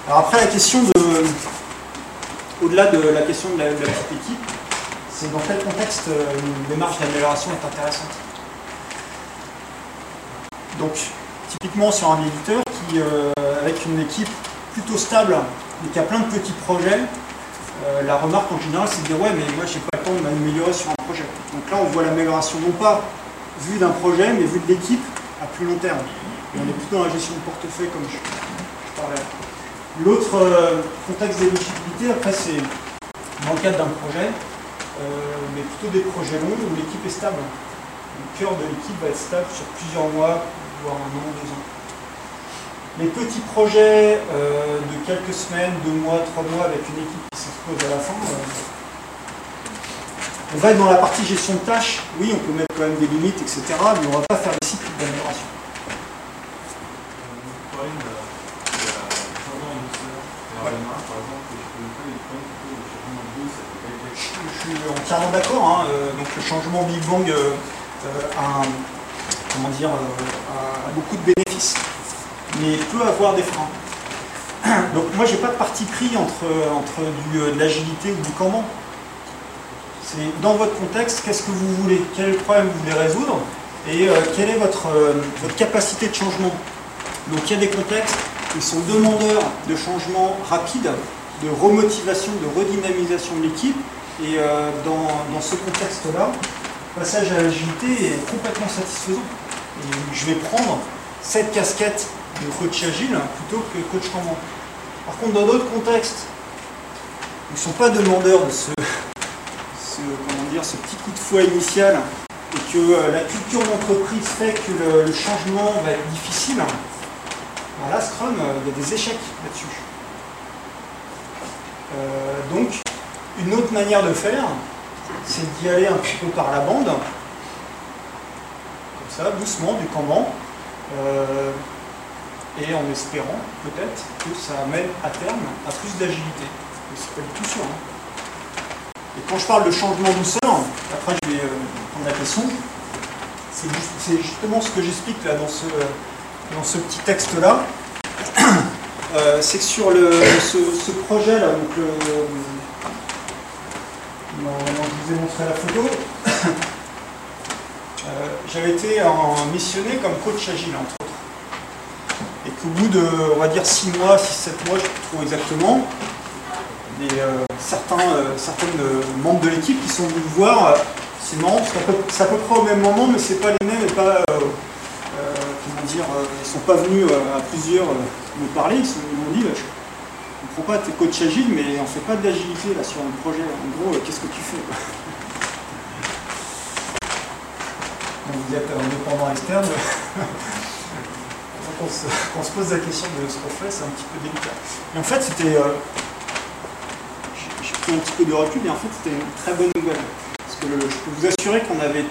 [SPEAKER 2] Alors après, la question de, au-delà de la question de la, petite équipe, c'est dans quel contexte euh, une démarche d'amélioration est intéressante. Donc, typiquement sur un éditeur qui, euh, avec une équipe plutôt stable, mais qui a plein de petits projets, euh, la remarque en général, c'est de dire ouais, mais moi j'ai pas le temps de m'améliorer sur un projet. Donc là, on voit l'amélioration non pas vue d'un projet, mais vue de l'équipe à plus long terme. Et on est plutôt dans la gestion de portefeuille comme je, je parlais. L'autre euh, contexte d'éligibilité, après, c'est dans le cadre d'un projet, euh, mais plutôt des projets longs où l'équipe est stable. Le cœur de l'équipe va être stable sur plusieurs mois, voire un an, deux ans. Les petits projets euh, de quelques semaines, deux mois, trois mois avec une équipe qui s'expose à la fin, on va être dans la partie gestion de tâches. Oui, on peut mettre quand même des limites, etc. Mais on ne va pas faire des cycles d'amélioration.
[SPEAKER 3] parlé de la, de la changement en je
[SPEAKER 2] suis entièrement d'accord. hein, euh, donc le changement Big Bang euh, euh, a, comment dire, beaucoup de bénéfices, mais peut avoir des freins. <clears throat> Donc moi j'ai pas de parti pris entre, entre du, de l'agilité ou du Kanban. C'est dans votre contexte, qu'est-ce que vous voulez, quel est le problème que vous voulez résoudre? Et quelle est votre, votre capacité de changement? Donc il y a des contextes qui sont demandeurs de changement rapide, de remotivation, de redynamisation de l'équipe et euh, dans, dans ce contexte-là, le passage à l'agilité est complètement satisfaisant. Et je vais prendre cette casquette de coach agile plutôt que coach Kanban. Par contre, dans d'autres contextes, ils ne sont pas demandeurs de ce, comment dire, ce petit coup de fouet initial et que euh, la culture d'entreprise fait que le changement va être difficile. Là, Scrum, euh, il y a des échecs là-dessus. Euh, donc, une autre manière de faire, c'est d'y aller un petit peu par la bande, comme ça, doucement, du Kanban, euh, et en espérant peut-être que ça amène à terme à plus d'agilité. Mais c'est pas du tout sûr. hein. Et quand je parle de changement douceur, après je vais prendre la question, c'est justement ce que j'explique là dans ce, dans ce petit texte-là. <clears throat> Euh, c'est que sur le, ce, projet-là, donc le, non, non, je vous ai montré la photo. <clears throat> Euh, J'avais été en- missionné comme coach agile, entre autres. Et qu'au bout de, on va dire, 6 mois, 6-7 mois, je ne trop exactement, des, euh, certains, euh, euh, membres de l'équipe qui sont venus voir. euh, c'est marrant, c'est à peu près au même moment, mais c'est pas les mêmes et pas. Euh, dire, ils sont pas venus euh, à plusieurs euh, me parler, ils sont- ils m'ont dit bah, je comprends pas, t'es coach agile, mais on fait pas de l'agilité là sur un projet. En gros, qu'est-ce que tu fais Donc, <laughs> Vous êtes indépendant externe. <laughs> Donc on se, quand on se pose la question de ce qu'on fait, c'est un petit peu délicat. Et en fait, c'était. euh, j'ai- j'ai pris un petit peu de recul et en fait, c'était une très bonne nouvelle. Parce que je peux vous assurer qu'on avait,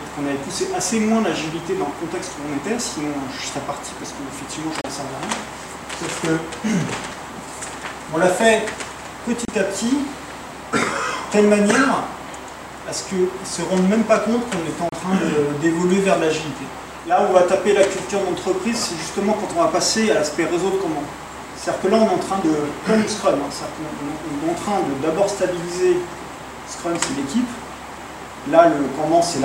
[SPEAKER 2] poussé assez moins l'agilité dans le contexte où on était, sinon je serais parti parce qu'effectivement, je ne servais à rien. Sauf que <clears throat> on l'a fait petit à petit, telle manière à ce qu'ils ne se rendent même pas compte qu'on est en train d'évoluer vers l'agilité. Là où on va taper la culture d'entreprise, c'est justement quand on va passer à l'aspect réseau de commande. C'est-à-dire que là, on est en train de, comme Scrum, hein, c'est-à-dire qu'on est en train de d'abord stabiliser Scrum, c'est l'équipe. Là, le Kanban, c'est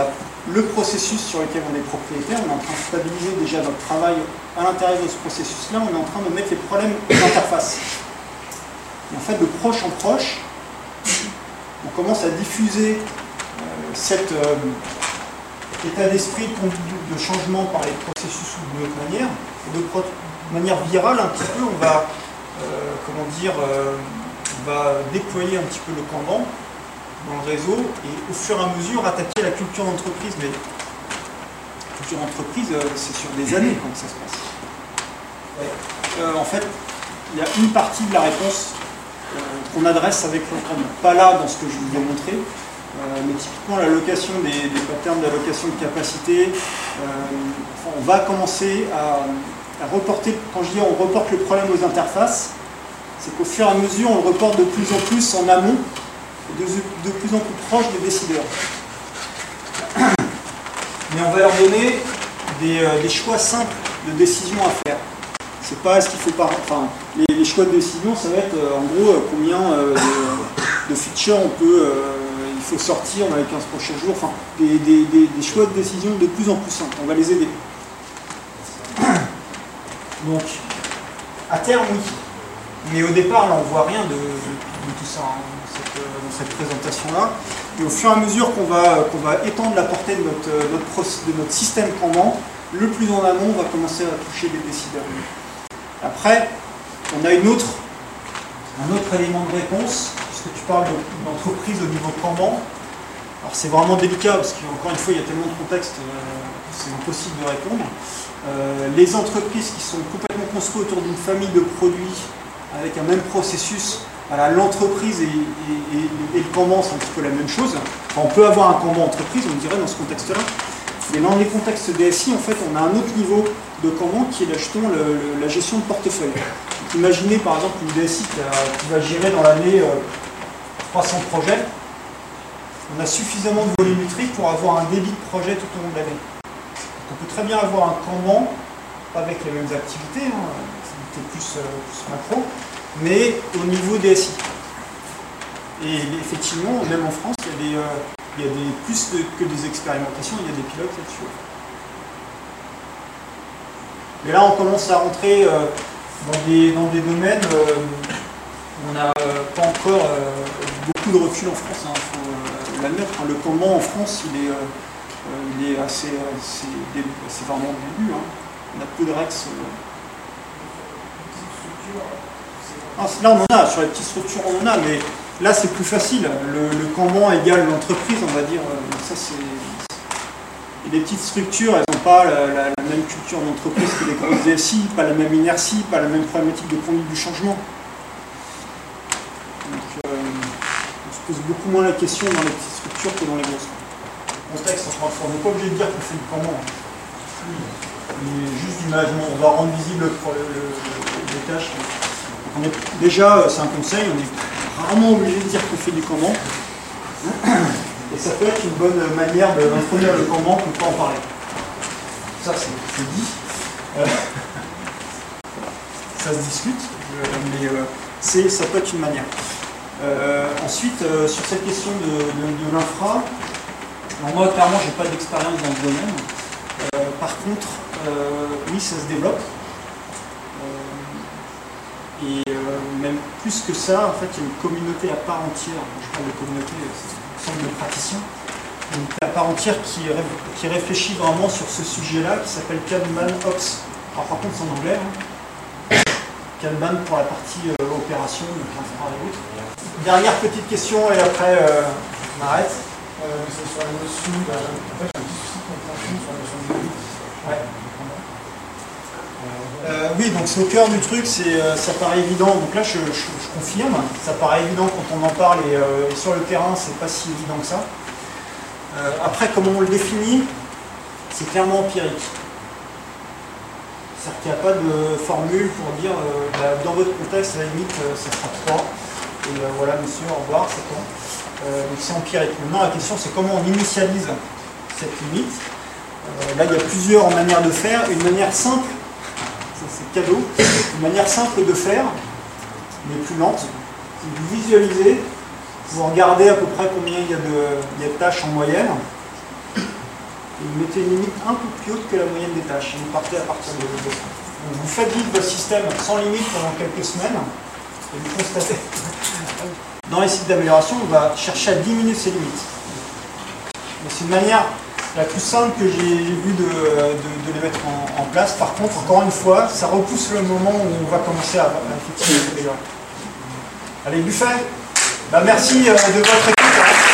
[SPEAKER 2] le processus sur lequel on est propriétaire. On est en train de stabiliser déjà notre travail à l'intérieur de ce processus-là. On est en train de mettre les problèmes d'interface. Et en fait, de proche en proche, on commence à diffuser euh, cet euh, état d'esprit de de changement par les processus ou d'une autre manière. Et de manière virale, un petit peu, on va, euh, comment dire, on va déployer un petit peu le Kanban dans le réseau et au fur et à mesure attaquer la culture d'entreprise. Mais la culture d'entreprise, euh, c'est sur des années quand ça se passe. Euh, en fait, il y a une partie de la réponse euh, qu'on adresse avec le Kanban. Pas là dans ce que je vous ai montré, mais typiquement l'allocation des, des patterns d'allocation de capacité. on va commencer à, à reporter, quand je dis on reporte le problème aux interfaces, c'est qu'au fur et à mesure on le reporte de plus en plus en amont de, plus en plus proche des décideurs. Mais on va leur donner des, euh, des choix simples de décision à faire. C'est pas ce qu'il faut pas. Enfin, les, choix de décision, ça va être euh, en gros euh, combien de, features on peut, il faut sortir dans les 15 prochains jours. Des, choix de décision de plus en plus simples. On va les aider. Donc, à terme, oui. Mais au départ, là, on voit rien de, tout ça hein, cette, euh, dans cette présentation-là. Et au fur et à mesure qu'on va, qu'on va étendre la portée de notre, euh, notre de notre système Kanban, le plus en amont, on va commencer à toucher des décideurs. Après, on a une autre, un autre élément de réponse, puisque tu parles de- d'entreprise au niveau Kanban. Alors c'est vraiment délicat, parce qu'encore une fois, il y a tellement de contextes, euh, c'est impossible de répondre. Euh, les entreprises qui sont complètement construites autour d'une famille de produits avec un même processus, l'entreprise et, le Kanban, c'est un petit peu la même chose. On peut avoir un Kanban entreprise, on dirait, dans ce contexte-là. Mais dans les contextes DSI, en fait, on a un autre niveau de commande qui est justement le- la gestion de portefeuille. Imaginez par exemple une DSI qui, va gérer dans l'année euh, 300 projets. On a suffisamment de volumétrie pour avoir un débit de projet tout au long de l'année. On peut très bien avoir un Kanban, pas avec les mêmes activités, hein, euh, plus macro, mais au niveau DSI. Et effectivement, même en France, il y a des, euh, il y a des plus que des expérimentations, il y a des pilotes là-dessus. Mais là, on commence à rentrer euh, dans, des, dans des domaines euh, où on n'a euh, pas encore euh, beaucoup de recul en France. Il faut euh, l'admettre. hein. Le commandement en France, il est, euh, euh, il est assez, assez, c'est vraiment début. hein. On a peu de Rex. Ah, là, on en a. Sur les petites structures, on en a. Mais là, c'est plus facile. Le, le égale l'entreprise, on va dire. Ça, c'est. Les petites structures, elles n'ont pas la, même culture d'entreprise que les grosses DSI, pas la même inertie, pas la même problématique de conduite du changement. Donc, euh, on se pose beaucoup moins la question dans les petites structures que dans les grosses. Encore une fois, on n'est pas obligé de dire qu'on fait du Kanban. hein. Mais juste d'imagination, on va rendre visible le, le- le- les tâches. Déjà, euh, c'est un conseil, on est rarement obligé de dire qu'on fait du Kanban. Et ça peut être une bonne manière d'introduire le Kanban pour ne pas en parler. Ça, c'est dit. Euh, <laughs> ça se discute, mais euh, ça peut être une manière. Ensuite, sur cette question de, de- l'infra, moi, clairement, j'ai pas d'expérience dans ce domaine. Par contre, oui, ça se développe. Euh, et euh, même plus que ça, en fait, il y a une communauté à part entière. Je parle de communauté, c'est une ensemble de praticiens. Une communauté à part entière qui, ré- qui réfléchit vraiment sur ce sujet-là, qui s'appelle Kanban Ops. Alors par contre, c'est en anglais. hein. Pour la partie euh, opération, donc autres. Dernière petite question, et après, euh, on arrête.
[SPEAKER 5] Euh, c'est sur la notion. En fait, j'ai un petit souci de compréhension sur la notion de.
[SPEAKER 2] Ouais. Euh, oui, donc c'est au cœur du truc, c'est, euh, ça paraît évident. Donc là, je, confirme, ça paraît évident quand on en parle et, euh, sur le terrain, c'est pas si évident que ça. Après, comment on le définit C'est clairement empirique. C'est-à-dire qu'il n'y a pas de formule pour dire bah, dans votre contexte, la limite, ça sera 3. Et voilà, monsieur, au revoir, c'est bon. Donc c'est empirique. Maintenant, la question, c'est comment on initialise cette limite. Là, il y a plusieurs manières de faire. Une manière simple, cadeau, une manière simple de faire, mais plus lente, c'est de visualiser, vous regardez à peu près combien il y a de, il y a de tâches en moyenne, et vous mettez une limite un peu plus haute que la moyenne des tâches, et vous partez à partir de, ça. Donc vous faites vite votre système sans limite pendant quelques semaines, et vous constatez. Dans les sites d'amélioration, on va chercher à diminuer ces limites. C'est une manière la plus simple que j'ai vu de, de- les mettre en, place. Par contre, encore une fois, ça repousse le moment où on va commencer à, effectivement améliorer. Allez, Buffet, bah, merci euh, de votre écoute.